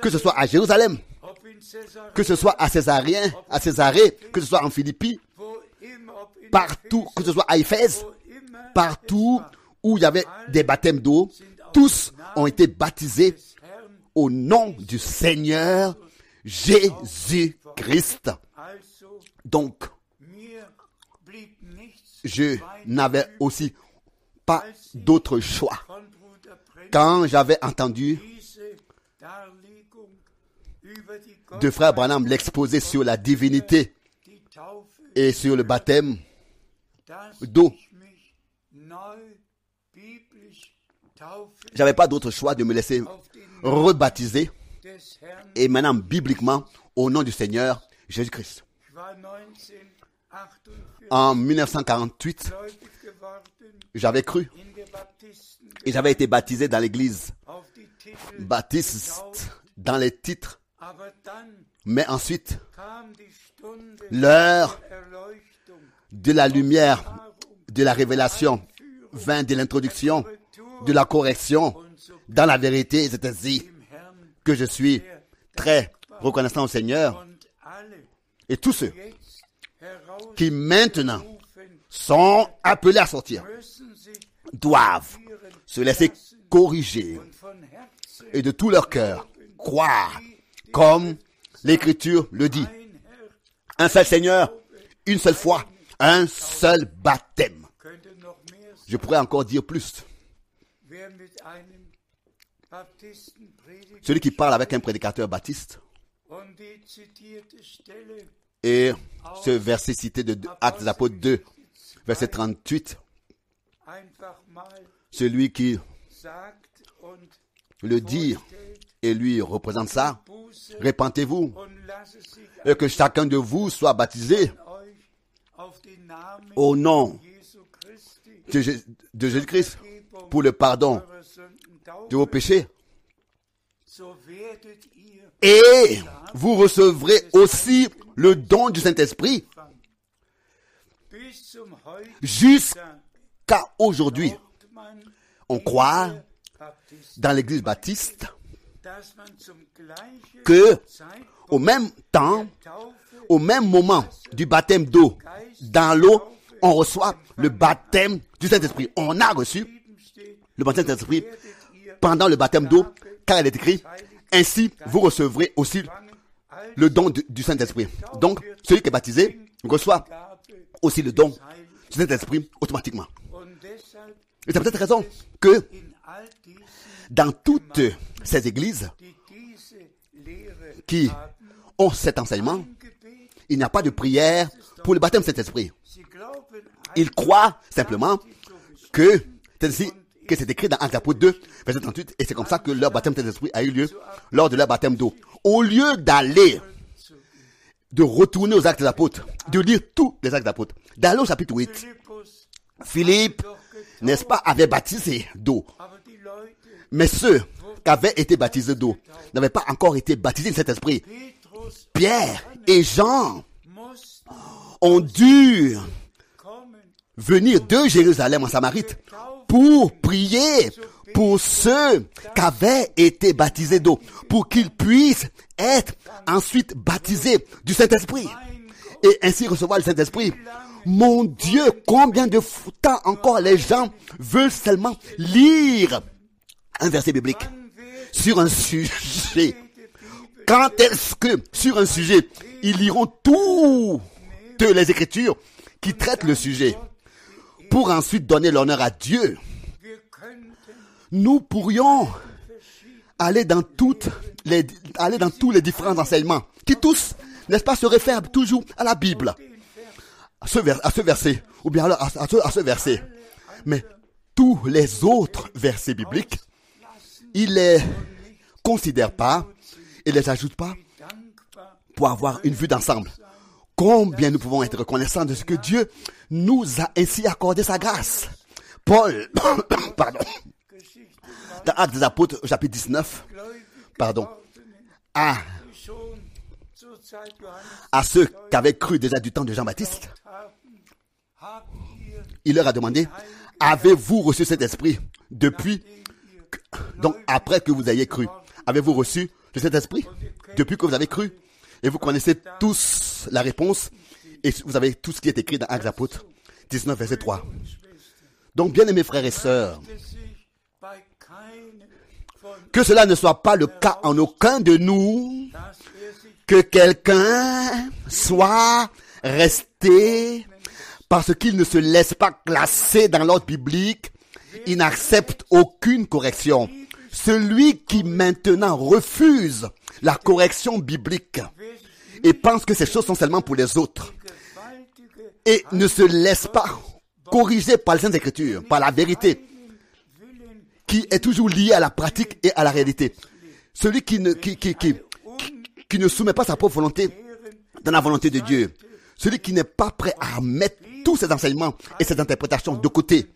[SPEAKER 1] que ce soit à Jérusalem, que ce soit à Césarien, à Césarée, que ce soit en Philippi,
[SPEAKER 4] wo immer ob in
[SPEAKER 1] partout, que ce soit à Éphèse, partout où il y avait des baptêmes d'eau, tous ont été baptisés au nom du Seigneur Jésus-Christ. Donc, je n'avais aussi pas d'autre choix. Quand j'avais entendu de frère Branham l'exposer sur la divinité et sur le baptême d'eau, j'avais pas d'autre choix de me laisser rebaptiser et maintenant bibliquement au nom du Seigneur Jésus-Christ.
[SPEAKER 4] Ich war 1948
[SPEAKER 1] En 1948,
[SPEAKER 4] gläubig geworden
[SPEAKER 1] j'avais cru et j'avais été baptisé dans l'église baptiste dans les titres. Mais ensuite, l'heure de la lumière, de la révélation, vint de l'introduction, de la correction. Dans la vérité, c'est ainsi que je suis très reconnaissant au Seigneur et tous ceux qui maintenant sont appelés à sortir doivent se laisser corriger et de tout leur cœur croire comme l'Écriture le dit. Un seul Seigneur, une seule foi, un seul baptême. Je pourrais encore dire plus. Celui qui parle avec un prédicateur baptiste et ce verset cité de Actes Apôtres 2, verset 38,
[SPEAKER 4] einfach mal
[SPEAKER 1] celui qui le dit et lui représente ça, répentez-vous et que chacun de vous soit baptisé au nom de, Jé- de Jésus-Christ pour le pardon de vos péchés. Et vous recevrez aussi le don du Saint-Esprit jusqu'à aujourd'hui. On croit dans l'église baptiste que au même temps, au même moment du baptême d'eau, dans l'eau, on reçoit le baptême du Saint-Esprit. On a reçu le baptême du Saint-Esprit pendant le baptême d'eau, car il est écrit, ainsi vous recevrez aussi le don du, Saint-Esprit. Donc, celui qui est baptisé reçoit aussi le don du Saint-Esprit automatiquement. Et c'est peut-être raison que dans toutes ces églises qui ont cet enseignement, il n'y a pas de prière pour le baptême du Saint-Esprit.
[SPEAKER 4] sie glauben
[SPEAKER 1] Ils croient simplement que ainsi que c'est écrit dans Actes Apôtres 2, verset 38, et c'est comme ça que leur baptême du Saint-Esprit a eu lieu lors de leur baptême d'eau. Au lieu d'aller, de retourner aux Actes des Apôtres, de lire tous les Actes des Apôtres, d'aller au chapitre 8,
[SPEAKER 4] Philippus,
[SPEAKER 1] Philippe, n'est-ce pas, avait baptisé d'eau. Mais ceux qui avaient été baptisés d'eau n'avaient pas encore été baptisés de cet esprit. Pierre et Jean ont dû venir de Jérusalem en Samarite pour prier pour ceux qui avaient été baptisés d'eau, pour qu'ils puissent être ensuite baptisés du Saint-Esprit et ainsi recevoir le Saint-Esprit. Mon Dieu, combien de temps encore les gens veulent seulement lire un verset biblique sur un sujet. Quand est-ce que sur un sujet, ils liront toutes les écritures qui traitent le sujet? Pour ensuite donner l'honneur à Dieu Nous pourrions aller dans tous les différents enseignements qui tous, n'est-ce pas, se réfèrent toujours à la Bible, à ce, verset, ou bien alors à, ce, verset. Mais tous les autres versets bibliques, ils les considèrent pas et les ajoutent pas pour avoir une vue d'ensemble. Combien nous pouvons être reconnaissants de ce que Dieu nous a ainsi accordé sa grâce. Paul, pardon, dans Actes des Apôtres, chapitre 19,
[SPEAKER 4] gläubig
[SPEAKER 1] pardon, à, ceux qui avaient cru déjà du temps de Jean-Baptiste, il leur a demandé, avez-vous reçu cet esprit depuis, donc après que vous ayez cru, avez-vous reçu cet esprit depuis que vous avez cru? Et vous connaissez tous la réponse, et vous avez tout ce qui est écrit dans Actes Apôtres 19, verset 3. Donc, bien aimés frères et sœurs, que cela ne soit pas le cas en aucun de nous, que quelqu'un soit resté parce qu'il ne se laisse pas classer dans l'ordre biblique Il n'accepte aucune correction. Celui qui maintenant refuse la correction biblique et pense que ces choses sont seulement pour les autres et ne se laisse pas corriger par les Saintes Écritures, par la vérité, qui est toujours liée à la pratique et à la réalité. Celui qui ne, qui, qui, qui, qui ne soumet pas sa propre volonté dans la volonté de Dieu. Celui qui n'est pas prêt à mettre tous ses enseignements et ses interprétations de côté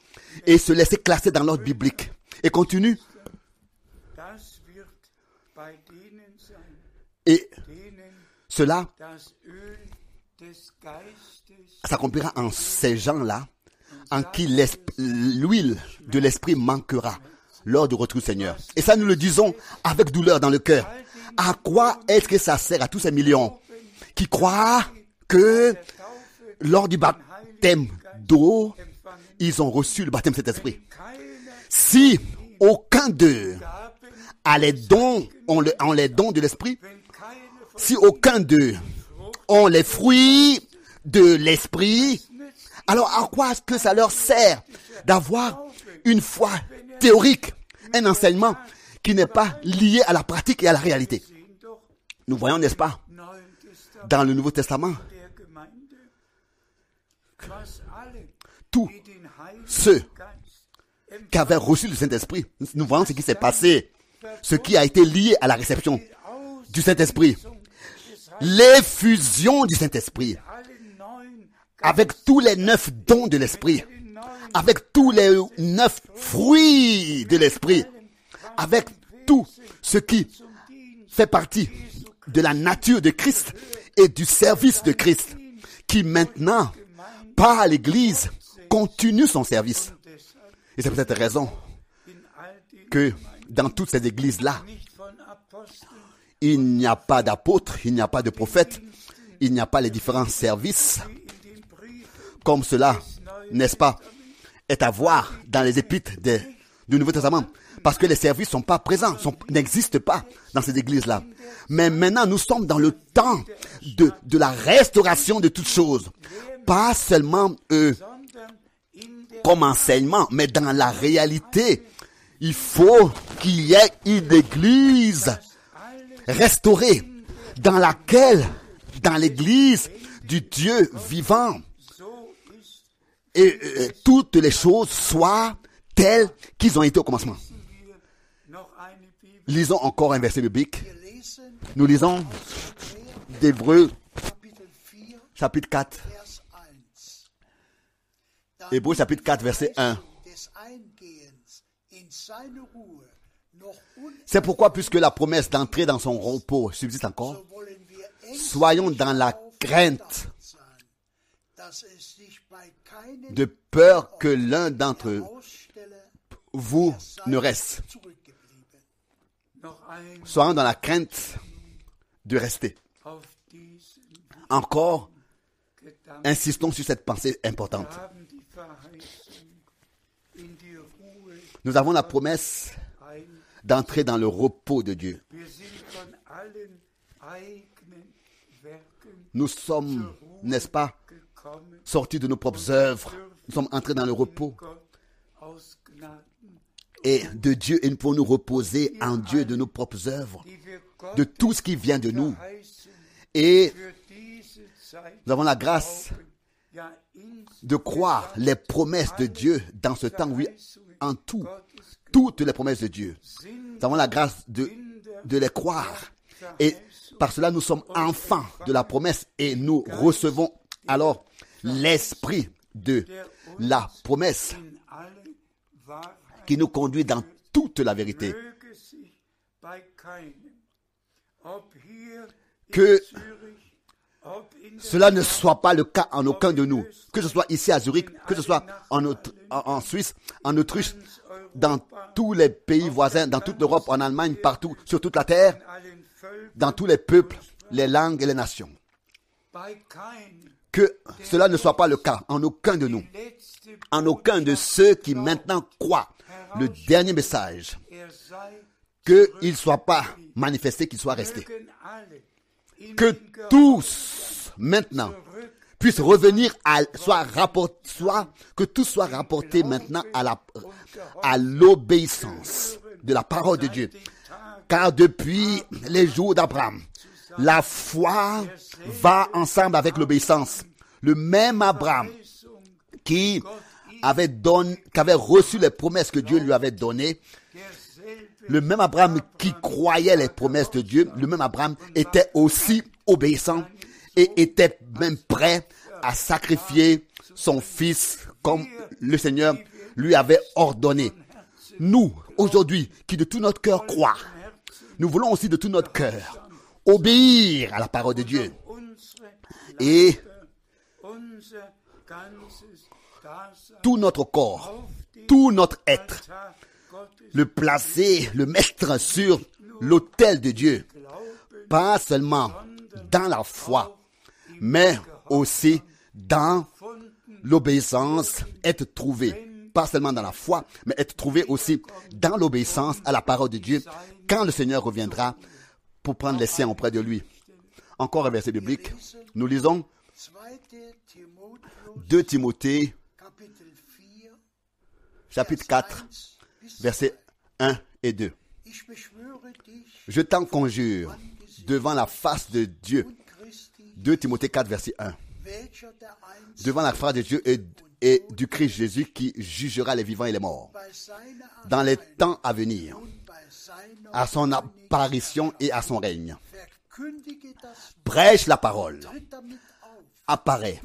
[SPEAKER 1] et se laisser classer dans l'ordre biblique. Et continue. Et cela s'accomplira en ces gens-là, en qui l'huile de l'esprit manquera lors du retour du Seigneur. Et ça, nous le disons avec douleur dans le cœur. À quoi est-ce que ça sert à tous ces millions qui croient que lors du baptême d'eau, ils ont reçu le baptême de cet esprit? Si aucun d'eux a les dons, les dons de l'esprit, si aucun d'eux ont les fruits de l'esprit, alors à quoi est-ce que ça leur sert d'avoir une foi théorique, un enseignement qui n'est pas lié à la pratique et à la réalité? Nous voyons, n'est-ce pas, dans le Nouveau Testament, tous ceux qui avaient reçu le Saint-Esprit, nous voyons ce qui s'est passé, ce qui a été lié à la réception du Saint-Esprit, l'effusion du Saint-Esprit, avec tous les neuf dons de l'Esprit, avec tous les neuf fruits de l'Esprit, avec tout ce qui fait partie de la nature de Christ et du service de Christ, qui maintenant, par l'Église, continue son service. Et c'est pour cette raison que dans toutes ces églises-là, il n'y a pas d'apôtres, il n'y a pas de prophètes, il n'y a pas les différents services comme cela, n'est-ce pas, est à voir dans les épîtres du Nouveau Testament. Parce que les services sont pas présents, n'existent pas dans ces églises-là. Mais maintenant, nous sommes dans le temps de, la restauration de toutes choses. Pas seulement
[SPEAKER 4] der
[SPEAKER 1] comme enseignement, mais dans la réalité. Il faut qu'il y ait une église restaurée dans laquelle, dans l'église du Dieu vivant, et euh, toutes les choses soient telles qu'ils ont été au commencement. Lisons encore un verset biblique. Nous lisons
[SPEAKER 2] 4,
[SPEAKER 1] chapitre 4.
[SPEAKER 2] Vers 1. Da
[SPEAKER 1] Hébreux chapitre 4 verset 1. C'est pourquoi, puisque la promesse d'entrer dans son repos subsiste encore, soyons dans la crainte de peur que l'un d'entre vous ne reste. Soyons dans la crainte de rester. Encore, insistons sur cette pensée importante. Nous avons la promesse. D'entrer dans le repos de Dieu. Nous sommes, n'est-ce pas, sortis de nos propres œuvres. Nous sommes entrés dans le repos et de Dieu et nous pouvons nous reposer en Dieu de nos propres œuvres, de tout ce qui vient de nous. Et nous avons la grâce de croire les promesses de Dieu dans ce temps, oui, en tout, toutes les promesses de Dieu. Nous avons la grâce de, les croire. Et par cela, nous sommes enfants de la promesse et nous recevons alors l'esprit de la promesse qui nous conduit dans toute la vérité. Que cela ne soit pas le cas en aucun de nous, que ce soit ici à Zurich, que ce soit en, Suisse, en Autriche, dans tous les pays voisins, dans toute l'Europe, en Allemagne, partout, sur toute la terre, dans tous les peuples, les langues et les nations. Que cela ne soit pas le cas en aucun de nous, en aucun de ceux qui maintenant croient le dernier message, qu'il ne soit pas manifesté, qu'il soit resté. Que tous maintenant puisse revenir à, soit rapport, soit que tout soit rapporté maintenant à l'obéissance de la parole de Dieu. Car depuis les jours d'Abraham, la foi va ensemble avec l'obéissance. Le même Abraham qui avait reçu les promesses que Dieu lui avait données, le même Abraham qui croyait les promesses de Dieu, le même Abraham était aussi obéissant et était même prêt à sacrifier son fils comme le Seigneur lui avait ordonné. Nous, aujourd'hui, qui de tout notre cœur croient, nous voulons aussi de tout notre cœur obéir à la parole de Dieu. Et tout notre corps, tout notre être, le placer, le mettre sur l'autel de Dieu. Pas seulement dans la foi, mais aussi dans l'obéissance, être trouvé. Pas seulement dans la foi, mais être trouvé aussi dans l'obéissance à la parole de Dieu quand le Seigneur reviendra pour prendre les siens auprès de lui. Encore un verset biblique. Nous lisons 2 Timothée chapitre 4 versets 1 et 2. Je t'en conjure devant la face de Dieu. 2 Timothée 4 verset 1. Devant la face de Dieu et, du Christ Jésus qui jugera les vivants et les morts. Dans les temps à venir. À son apparition et à son règne. Prêche la parole. Apparaît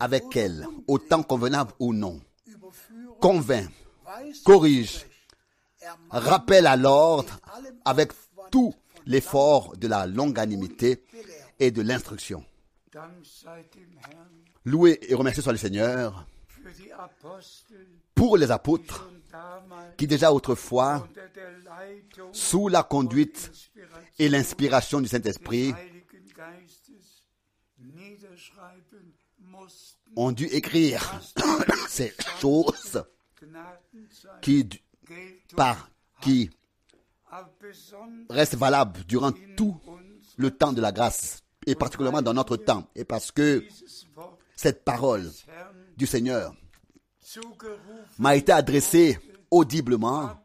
[SPEAKER 1] avec elle, autant convenable ou non. Convainc, corrige, rappelle à l'ordre avec tout l'effort de la longanimité et de l'instruction. Loué et remercié soit le Seigneur pour les apôtres qui déjà autrefois, sous la conduite et l'inspiration du Saint-Esprit, ont dû écrire ces choses qui, restent valables durant tout le temps de la grâce, et particulièrement dans notre temps, et parce que cette parole du Seigneur m'a été adressée audiblement.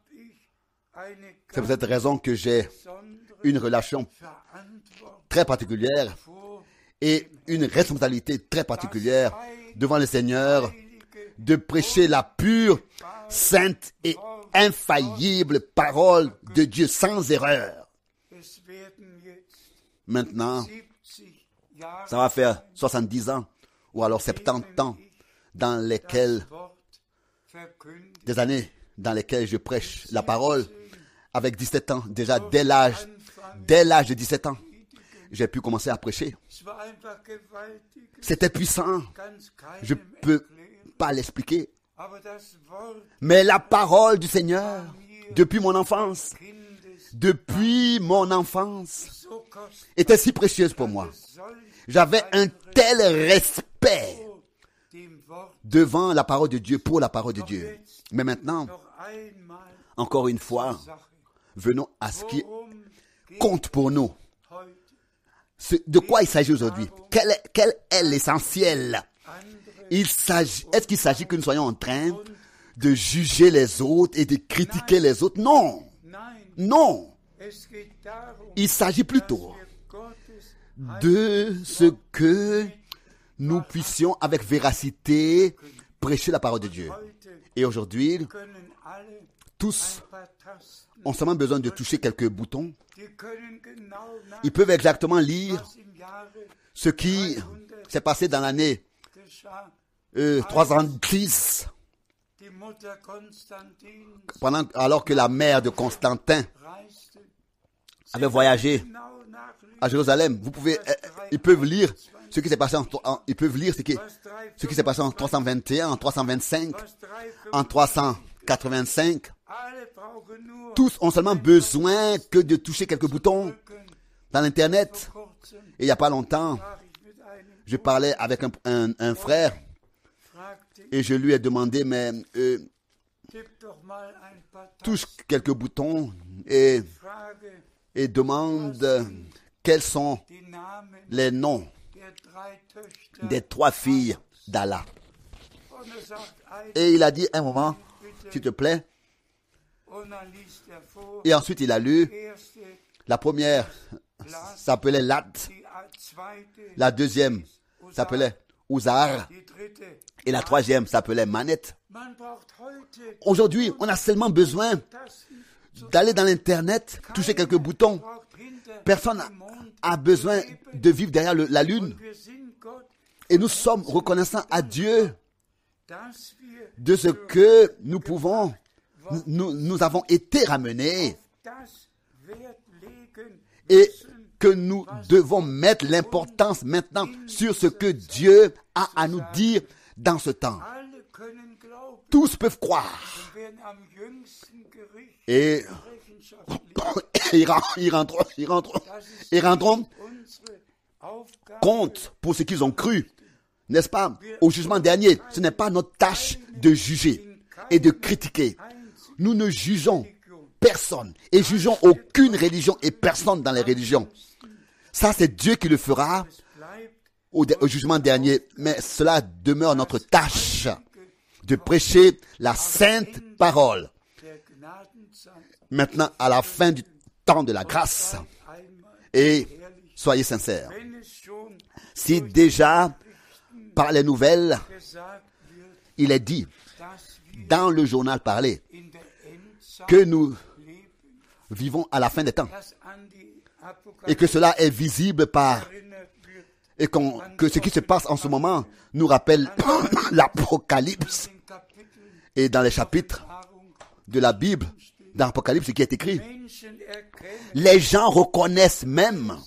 [SPEAKER 1] C'est pour cette raison que j'ai une relation très particulière et une responsabilité très particulière devant le Seigneur de prêcher la pure, sainte et infaillible parole de Dieu sans erreur. Maintenant, ça va faire 70 ans ou alors 70 ans dans lesquels, des années dans lesquelles je prêche la parole avec 17 ans, déjà dès l'âge, dès l'âge de 17 ans, j'ai pu commencer à prêcher. C'était puissant. Je peux pas l'expliquer. Mais la parole du Seigneur, depuis mon enfance, depuis mon enfance, était si précieuse pour moi. J'avais un tel respect devant la parole de Dieu, pour la parole de Dieu. Mais maintenant, encore une fois, venons à ce qui compte pour nous. De quoi il s'agit aujourd'hui? quel est, quel est l'essentiel? Est-ce qu'il s'agit que nous soyons en train de juger les autres et de critiquer les autres? Non. Non. Il s'agit plutôt de ce que nous puissions avec véracité prêcher la parole de Dieu. Et aujourd'hui, tous ont seulement besoin de toucher quelques boutons. Ils peuvent exactement lire ce qui s'est passé dans l'année euh, 310, pendant, alors que la mère de Constantin avait voyagé à Jérusalem. Vous pouvez, euh, ils peuvent lire ce qui s'est passé en, ils peuvent lire ce qui, s'est passé en 321, en 325, en 385. Tous ont seulement besoin que de toucher quelques boutons dans l'internet. Et il n'y a pas longtemps, je parlais avec un, frère et je lui ai demandé, mais euh, touche quelques boutons et, et demande quels sont les noms des trois filles d'Allah. Et il a dit un moment, s'il te plaît, et ensuite il a lu, la première s'appelait Lat, la deuxième s'appelait
[SPEAKER 4] Die dritte.
[SPEAKER 1] et la troisième s'appelait Manette. Aujourd'hui, on a seulement besoin d'aller dans l'internet, toucher quelques boutons. Personne
[SPEAKER 4] dem Mond
[SPEAKER 1] a besoin de vivre derrière la lune. Et nous sommes reconnaissants à Dieu de ce que nous pouvons, nous, nous avons été ramenés que nous devons mettre l'importance maintenant sur ce que Dieu a à nous dire dans ce temps. Tous peuvent croire. Et ils ren- ils rentreront, ils rendront compte pour ce qu'ils ont cru. N'est-ce pas? Au jugement dernier, ce n'est pas notre tâche de juger et de critiquer. Nous ne jugeons personne et jugeons aucune religion et personne dans les religions. Ça, c'est Dieu qui le fera au, jugement dernier. Mais cela demeure notre tâche de prêcher la sainte parole. Maintenant, à la fin du temps de la grâce. Et soyez sincères. Si déjà, par les nouvelles, il est dit dans le journal parlé que nous vivons à la fin des temps. Et que cela est visible par et que ce qui se passe en ce moment nous rappelle l'Apocalypse. Et dans les chapitres de la Bible, dans l'Apocalypse, ce qui est écrit, les gens reconnaissent même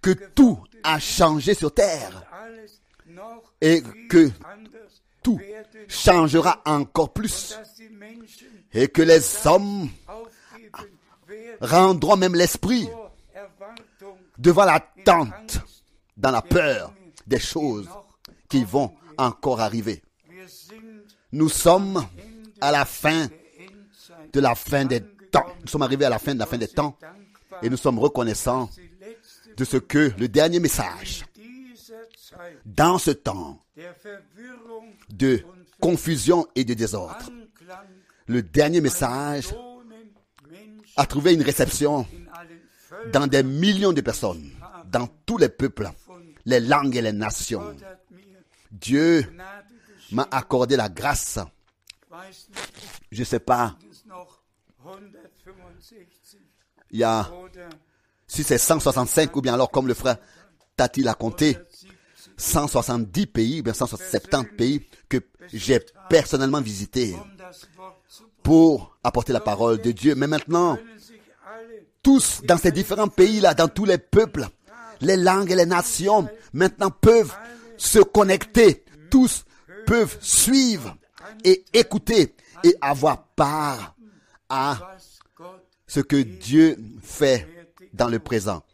[SPEAKER 1] que tout a changé sur terre et que tout changera encore plus et que les hommes rendront même l'esprit devant l'attente, dans la peur des choses qui vont encore arriver. Nous sommes à la fin de la fin des temps. Nous sommes arrivés à la fin de la fin des temps et nous sommes reconnaissants de ce que le dernier message dans ce temps de confusion et de désordre, le dernier message a trouvé une réception dans des millions de personnes, dans tous les peuples, les langues et les nations. Dieu m'a accordé la grâce. Je sais pas,
[SPEAKER 4] ist noch 165
[SPEAKER 1] il y a, si c'est 165 ou bien alors comme le frère Tati l'a compté, 170 pays, bien 170 pays que j'ai personnellement visités pour apporter la parole de Dieu. Mais maintenant, tous dans ces différents pays-là, dans tous les peuples, les langues et les nations, maintenant peuvent se connecter. Tous peuvent suivre et écouter et avoir part à ce que Dieu fait dans le présent.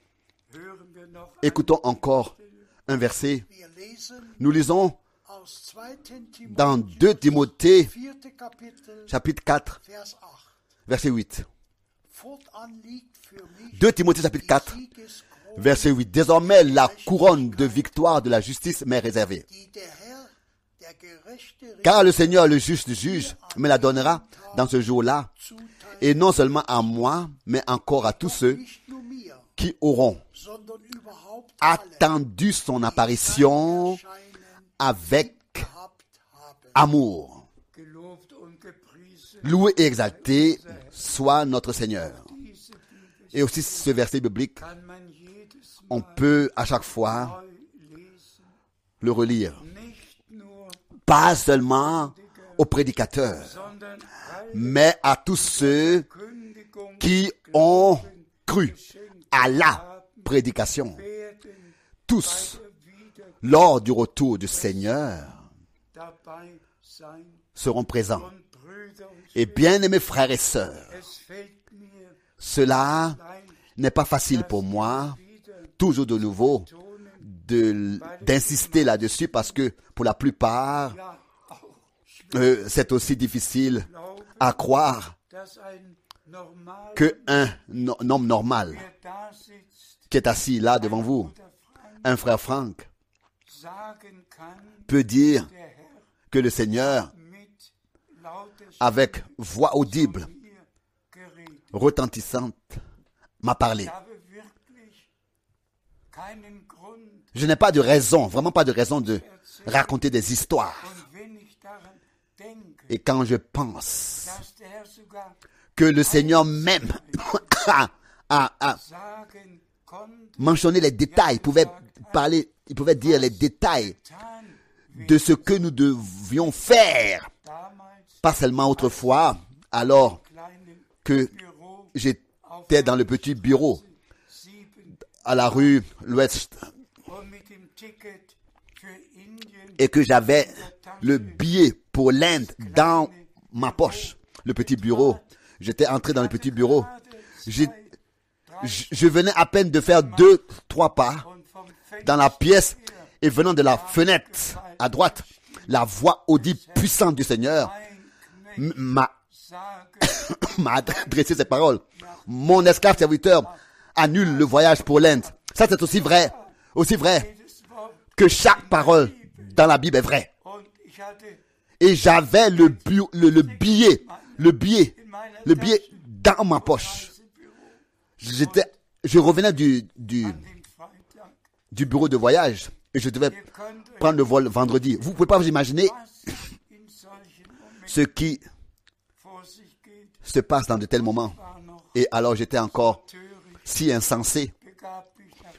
[SPEAKER 1] Écoutons encore un verset. Nous lisons
[SPEAKER 2] aus 2.
[SPEAKER 1] Dans
[SPEAKER 2] Timotheus,
[SPEAKER 1] 2 Timothée
[SPEAKER 2] 4. Kapitel,
[SPEAKER 1] chapitre 4
[SPEAKER 2] Vers 8.
[SPEAKER 1] verset 8.
[SPEAKER 2] Fortan liegt für mich
[SPEAKER 1] 2 Timothée chapitre 4
[SPEAKER 2] die Siegeskrone,
[SPEAKER 1] verset 8. Désormais la couronne de victoire de la justice m'est réservée. Car le Seigneur, le juste juge, me la donnera dans ce jour-là, et non seulement à moi, mais encore à tous ceux qui auront attendu son apparition avec. Amour. Loué et exalté soit notre Seigneur. Et aussi ce verset biblique, on peut à chaque fois le relire. Pas seulement aux prédicateurs, mais à tous ceux qui ont cru à la prédication. Tous, lors du retour du Seigneur. Seront présents. Et bien aimés frères et sœurs, cela n'est pas facile pour moi, toujours de nouveau, d'insister là-dessus parce que pour la plupart, euh, c'est aussi difficile à croire
[SPEAKER 4] dass ein normal
[SPEAKER 1] que un, no- un homme normal qui est assis là devant vous, un frère Franck peut dire le Seigneur, avec voix audible, retentissante, m'a parlé. Je n'ai pas de raison, vraiment pas de raison de raconter des histoires. Et quand je pense que le Seigneur même a, mentionné les détails, il pouvait parler, il pouvait dire les détails de ce que nous devions faire. Pas seulement autrefois, alors que j'étais dans le petit bureau à la rue l'Ouest et que j'avais le billet pour l'Inde dans ma poche. Le petit bureau. J'étais entré dans le petit bureau. Je, venais à peine de faire deux, trois pas dans la pièce et venant de la fenêtre à droite, la voix audible puissante du Seigneur m'a adressé ces paroles. Mon esclave serviteur annule le voyage pour l'Inde. Ça, c'est aussi vrai, aussi vrai que chaque parole dans la Bible est vraie. Et j'avais le, billet, le billet, le billet dans ma poche. J'étais, je revenais du bureau de voyage et je devais prendre le vol vendredi. Vous pouvez pas vous imaginer ce qui se passe dans de tels moments. Et alors j'étais encore si insensé.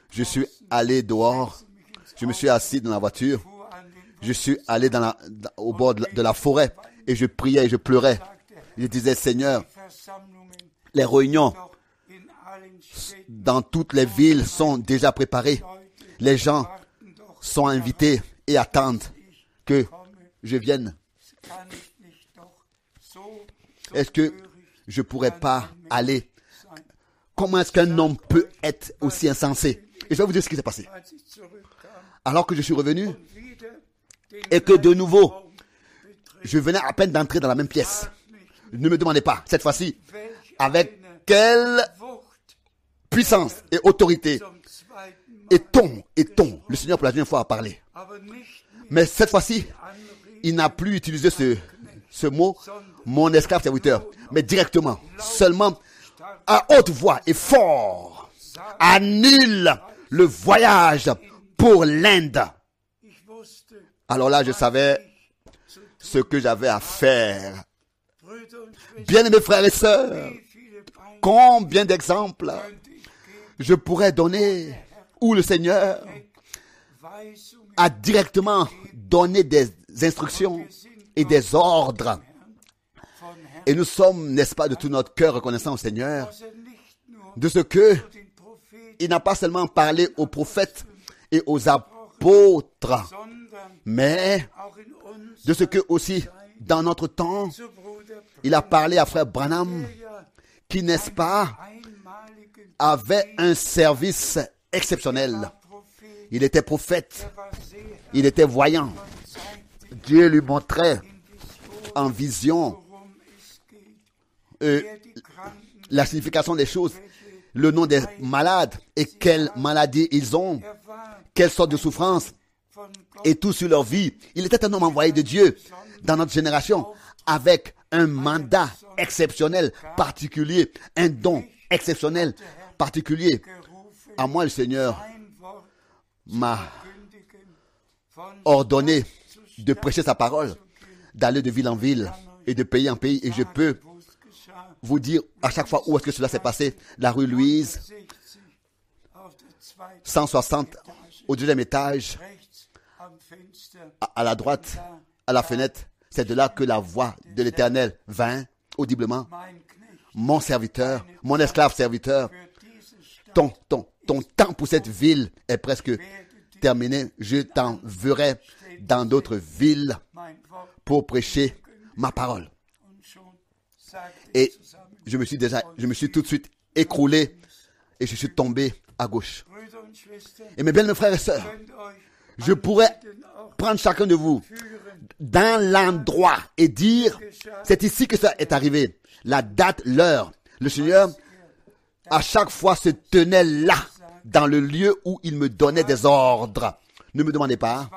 [SPEAKER 1] Je suis allé dehors, je me suis assis dans la voiture, je suis allé au bord de la, forêt et je priais et je pleurais. Je disais, Seigneur, les réunions dans toutes les villes sont déjà préparées. Les gens sont invités et attendent que je vienne. Est-ce que je pourrais pas aller? Comment est-ce qu'un homme peut être aussi insensé? Et je vais vous dire ce qui s'est passé. Alors que je suis revenu et que de nouveau, je venais à peine d'entrer dans la même pièce. Ne me demandez pas, cette fois-ci, avec quelle puissance et autorité et ton, et ton, le Seigneur pour la deuxième fois a parlé. Mais cette fois-ci, il n'a plus utilisé ce, ce mot, mon esclave serviteur, mais directement, seulement à haute voix et fort, annule le voyage pour l'Inde. Alors là, je savais ce que j'avais à faire.
[SPEAKER 4] Brüder und Schwestern,
[SPEAKER 1] Bien aimés frères et sœurs, combien d'exemples je pourrais donner où le Seigneur a directement donné des instructions et des ordres. Et nous sommes, n'est-ce pas, de tout notre cœur reconnaissants au Seigneur de ce que il n'a pas seulement parlé aux prophètes et aux apôtres, mais de ce que aussi dans notre temps, il a parlé à frère Branham qui, n'est-ce pas, avait un service exceptionnel. Il était prophète, il était voyant. Dieu lui montrait en vision euh, la signification des choses, le nom des malades et quelles maladies ils ont, quelle sorte de souffrance et tout sur leur vie. Il était un homme envoyé de Dieu dans notre génération avec un mandat exceptionnel, particulier, un don exceptionnel, particulier. À moi, le Seigneur m'a ordonné de prêcher sa parole, d'aller de ville en ville et de pays en pays. Et je peux vous dire à chaque fois où est-ce que cela s'est passé. La rue Louise,
[SPEAKER 4] 60 auf der zweiten
[SPEAKER 1] 160 au deuxième étage, à, la droite, à la fenêtre. C'est de là que la voix de l'Éternel vint audiblement. Mon serviteur, mon esclave serviteur, ton, ton, ton temps pour cette ville est presque terminé. Je t'enverrai dans d'autres villes pour prêcher ma parole. Et je me suis tout de suite écroulé et je suis tombé à gauche. Et mes bien mes frères et sœurs, je pourrais prendre chacun de vous dans l'endroit et dire, c'est ici que ça est arrivé. La date, l'heure. Le Seigneur, à chaque fois, se tenait là, dans le lieu où il me donnait des ordres. Ne me demandez pas,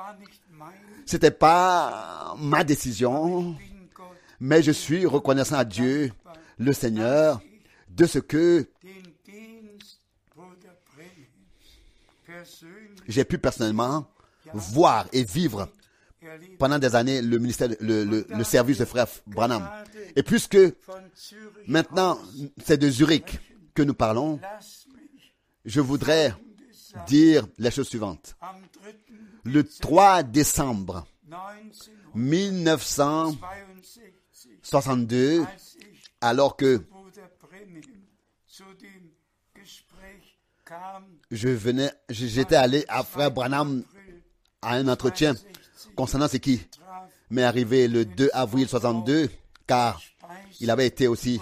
[SPEAKER 1] c'était pas ma décision, mais je suis reconnaissant à Dieu, le Seigneur, de ce que j'ai pu personnellement voir et vivre pendant des années le ministère, le, le- service de frère Branham. Et puisque maintenant c'est de Zurich que nous parlons, je voudrais dire suivantes.
[SPEAKER 4] Am 3.
[SPEAKER 1] Le 3 décembre
[SPEAKER 4] 1962,
[SPEAKER 1] 1962,
[SPEAKER 4] als ich
[SPEAKER 1] alors que je venais, j'étais allé à frère Branham à un entretien
[SPEAKER 4] 62
[SPEAKER 1] concernant ce qui m'est arrivé le 2 avril 62, car il avait été aussi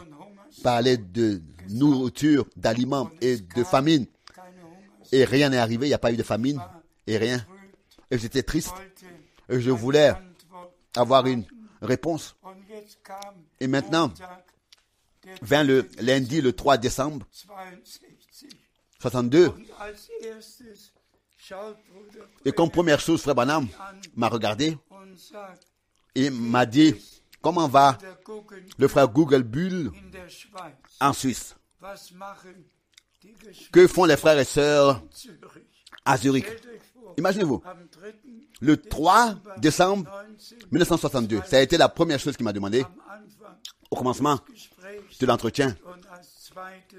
[SPEAKER 1] parlé de nourriture, d'aliments et de famine. Et rien n'est arrivé, il n'y a pas eu de famine et rien. Et j'étais triste. Et je voulais avoir une réponse. Et maintenant, Vint le lundi, le 3 décembre
[SPEAKER 4] 62.
[SPEAKER 1] 62.
[SPEAKER 4] Und als erstes schaut Bruder
[SPEAKER 1] Et comme première chose, frère Branham m'a regardé et m'a dit, comment va le frère Google Bull en Suisse? Que font les frères et sœurs à Zurich? Imaginez-vous,
[SPEAKER 4] am 3.
[SPEAKER 1] le 3 décembre
[SPEAKER 4] 19
[SPEAKER 1] 1962, ça a été la première chose qu'il m'a demandé au commencement de l'entretien.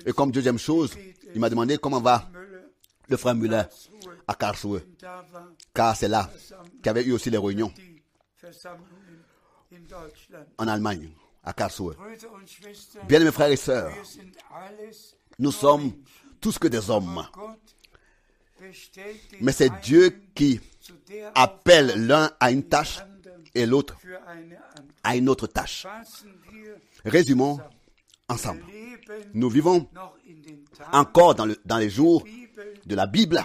[SPEAKER 1] Et comme deuxième chose, il m'a demandé comment va le frère Müller à Karlsruhe, car c'est là qu'il y avait eu aussi les réunions en Allemagne, à Karlsruhe. Bien mes frères et sœurs, nous sommes tous que des hommes, mais c'est Dieu qui appelle l'un à une tâche et l'autre à une autre tâche. Résumons ensemble. Nous vivons encore dans, le, dans les jours de la Bible.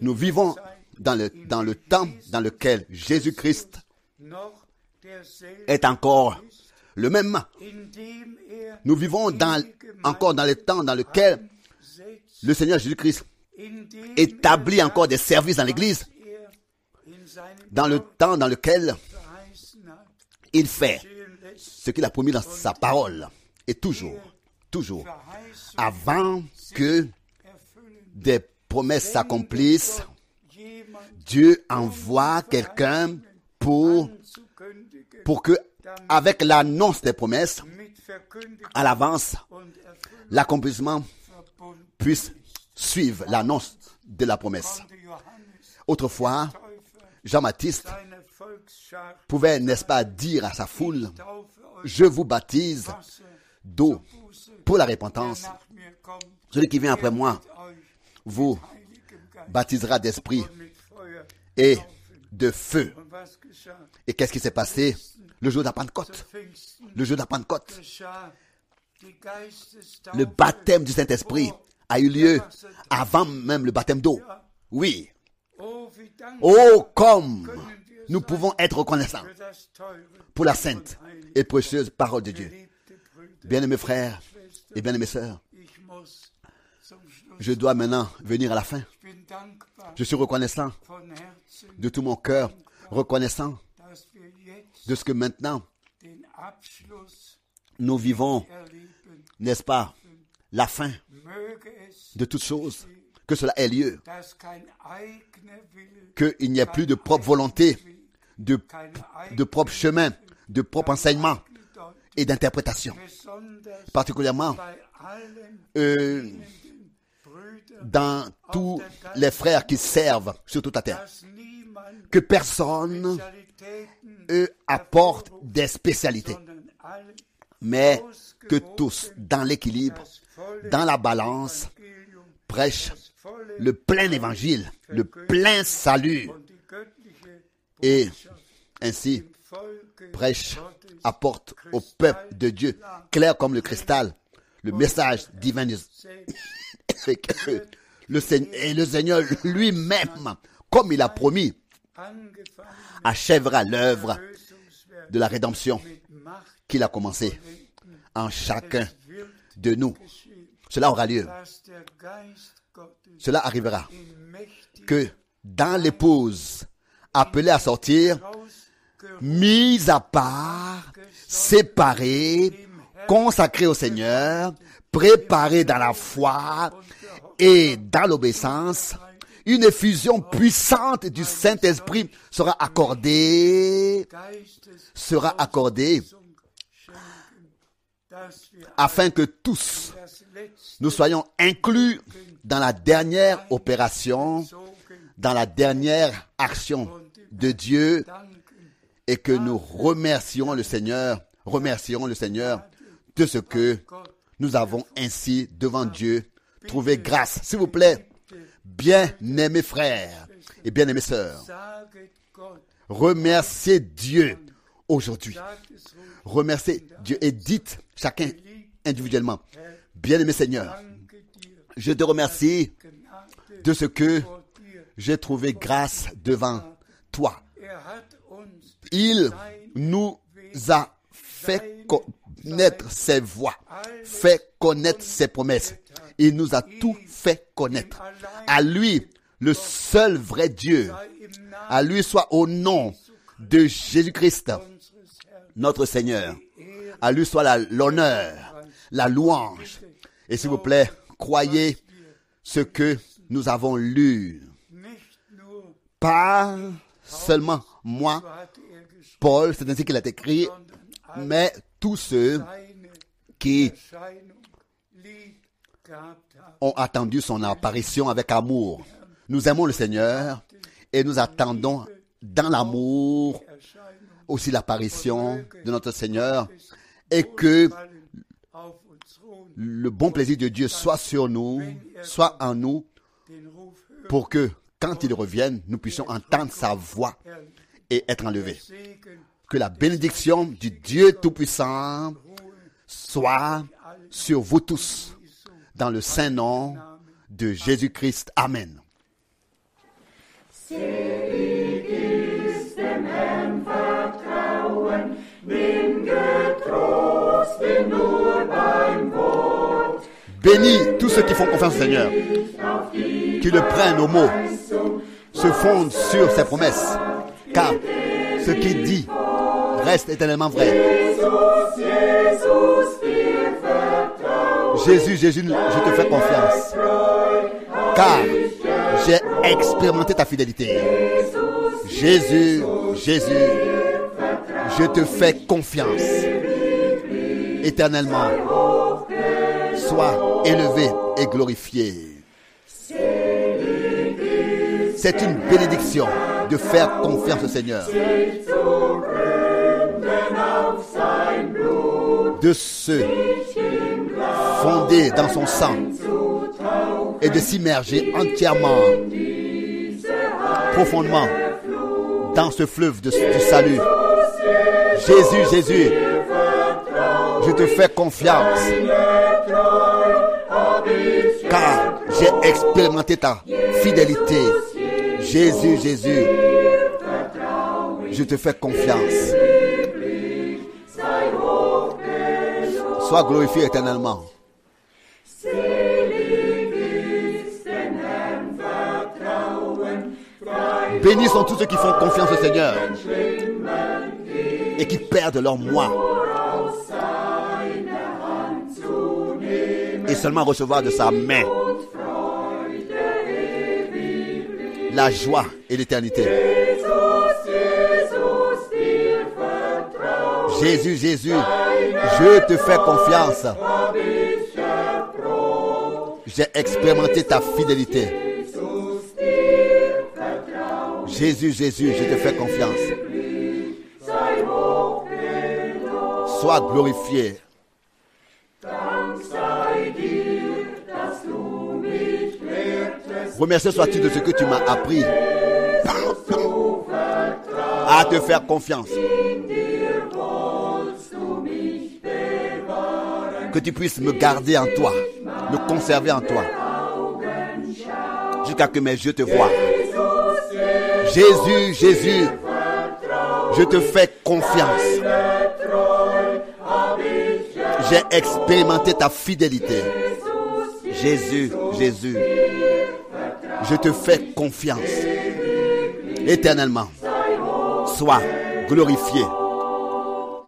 [SPEAKER 1] Nous vivons dans le, dans le temps dans lequel Jésus-Christ est encore le même. Nous vivons encore dans le temps dans lequel le Seigneur Jésus-Christ établit encore des services dans l'Église, dans le temps dans lequel il fait ce qu'il a promis dans sa parole. Et toujours, toujours, avant que des promesses s'accomplissent, Dieu envoie quelqu'un pour, pour que, avec l'annonce des promesses, à l'avance, l'accomplissement puisse suivre l'annonce de la promesse. Autrefois, Jean-Baptiste pouvait, n'est-ce pas, dire à sa foule, je vous baptise d'eau pour la repentance. Celui qui vient après moi vous baptisera d'esprit et de feu. Et qu'est-ce qui s'est passé? Le jour de la Pentecôte Le jour de la Pentecôte, le baptême du Saint-Esprit
[SPEAKER 4] vor
[SPEAKER 1] a eu lieu avant même le baptême d'eau. Oui.
[SPEAKER 4] Oh,
[SPEAKER 1] Oh, comme nous pouvons être reconnaissants pour la sainte et précieuse parole de Dieu. Bien-aimés frères et bien-aimées sœurs, je dois maintenant venir à la fin. Je suis reconnaissant de tout mon cœur, reconnaissant de ce que maintenant nous vivons, n'est-ce pas, la fin de toutes choses, que cela ait lieu, qu'il n'y ait plus de propre volonté, de, propre chemin, de propre enseignement et d'interprétation. Particulièrement euh, dans tous les frères qui servent sur toute la terre. Que personne eux, apporte des spécialités, mais que tous, dans l'équilibre, dans la balance, prêchent le plein évangile, le plein salut, et ainsi prêche, apporte au peuple de Dieu, clair comme le cristal, le message divin et le Seigneur lui-même, comme il a promis, achèvera l'œuvre de la rédemption qu'il a commencé en chacun de nous. Cela aura lieu cela arrivera. Que dans l'épouse appelée à sortir, mise à part, séparée, consacrée au Seigneur, préparée dans la foi et dans l'obéissance, une effusion puissante du Saint-Esprit sera accordée, sera accordée afin que tous nous soyons inclus dans la dernière opération, dans la dernière action de Dieu et que nous remercions le Seigneur, remercions le Seigneur de ce que nous avons ainsi devant Dieu trouvé grâce. S'il vous plaît, bien-aimés frères et bien-aimés sœurs, remerciez Dieu aujourd'hui. Remerciez Dieu et dites chacun individuellement, bien-aimé Seigneur, je te remercie de ce que j'ai trouvé grâce devant toi. Il nous a fait connaître ses voies, fait connaître ses promesses. Il nous a tout fait connaître. À lui, le seul vrai Dieu, à lui soit au nom de Jésus-Christ, notre Seigneur. À lui soit la- l'honneur, la louange. Et s'il vous plaît, croyez ce que nous avons lu. Pas seulement moi, Paul, c'est ainsi qu'il a écrit, mais tous ceux qui ont attendu son apparition avec amour. Nous aimons le Seigneur et nous attendons dans l'amour aussi l'apparition de notre Seigneur et que le bon plaisir de Dieu soit sur nous, soit en nous, pour que quand il revienne, nous puissions entendre sa voix et être enlevés. Que la bénédiction du Dieu Tout-Puissant soit sur vous tous, dans le saint nom de Jésus-Christ. Amen. Bénis tous ceux qui font confiance au Seigneur, qui le prennent au mot, se fondent sur ses promesses, car ce qu'il dit reste éternellement vrai. Jésus, Jésus, je te fais confiance, car j'ai expérimenté ta fidélité. Jésus, Jésus, je te fais confiance. Éternellement, sois élevé et glorifié. C'est une bénédiction de faire confiance au Seigneur. De se fonder dans son sang et de s'immerger entièrement, profondément dans ce fleuve de- du salut. Jésus, Jésus, je te fais confiance. Car j'ai expérimenté ta fidélité. Jésus, Jésus, je te fais confiance. Sois glorifié éternellement. Bénis sont tous ceux qui font confiance au Seigneur et qui perdent leur moi. Et seulement recevoir de sa main la joie et l'éternité. Jésus, Jésus, je te fais confiance. J'ai expérimenté ta fidélité. Jésus, Jésus, je te fais confiance. Sois glorifié. Remercié sois-tu de ce que tu m'as appris à te faire confiance. Que tu puisses me garder en toi, me conserver en toi, jusqu'à que mes yeux te voient. Jésus, Jésus, je te fais confiance. J'ai expérimenté ta fidélité. Jésus, Jésus, je te fais confiance. Éternellement, sois glorifié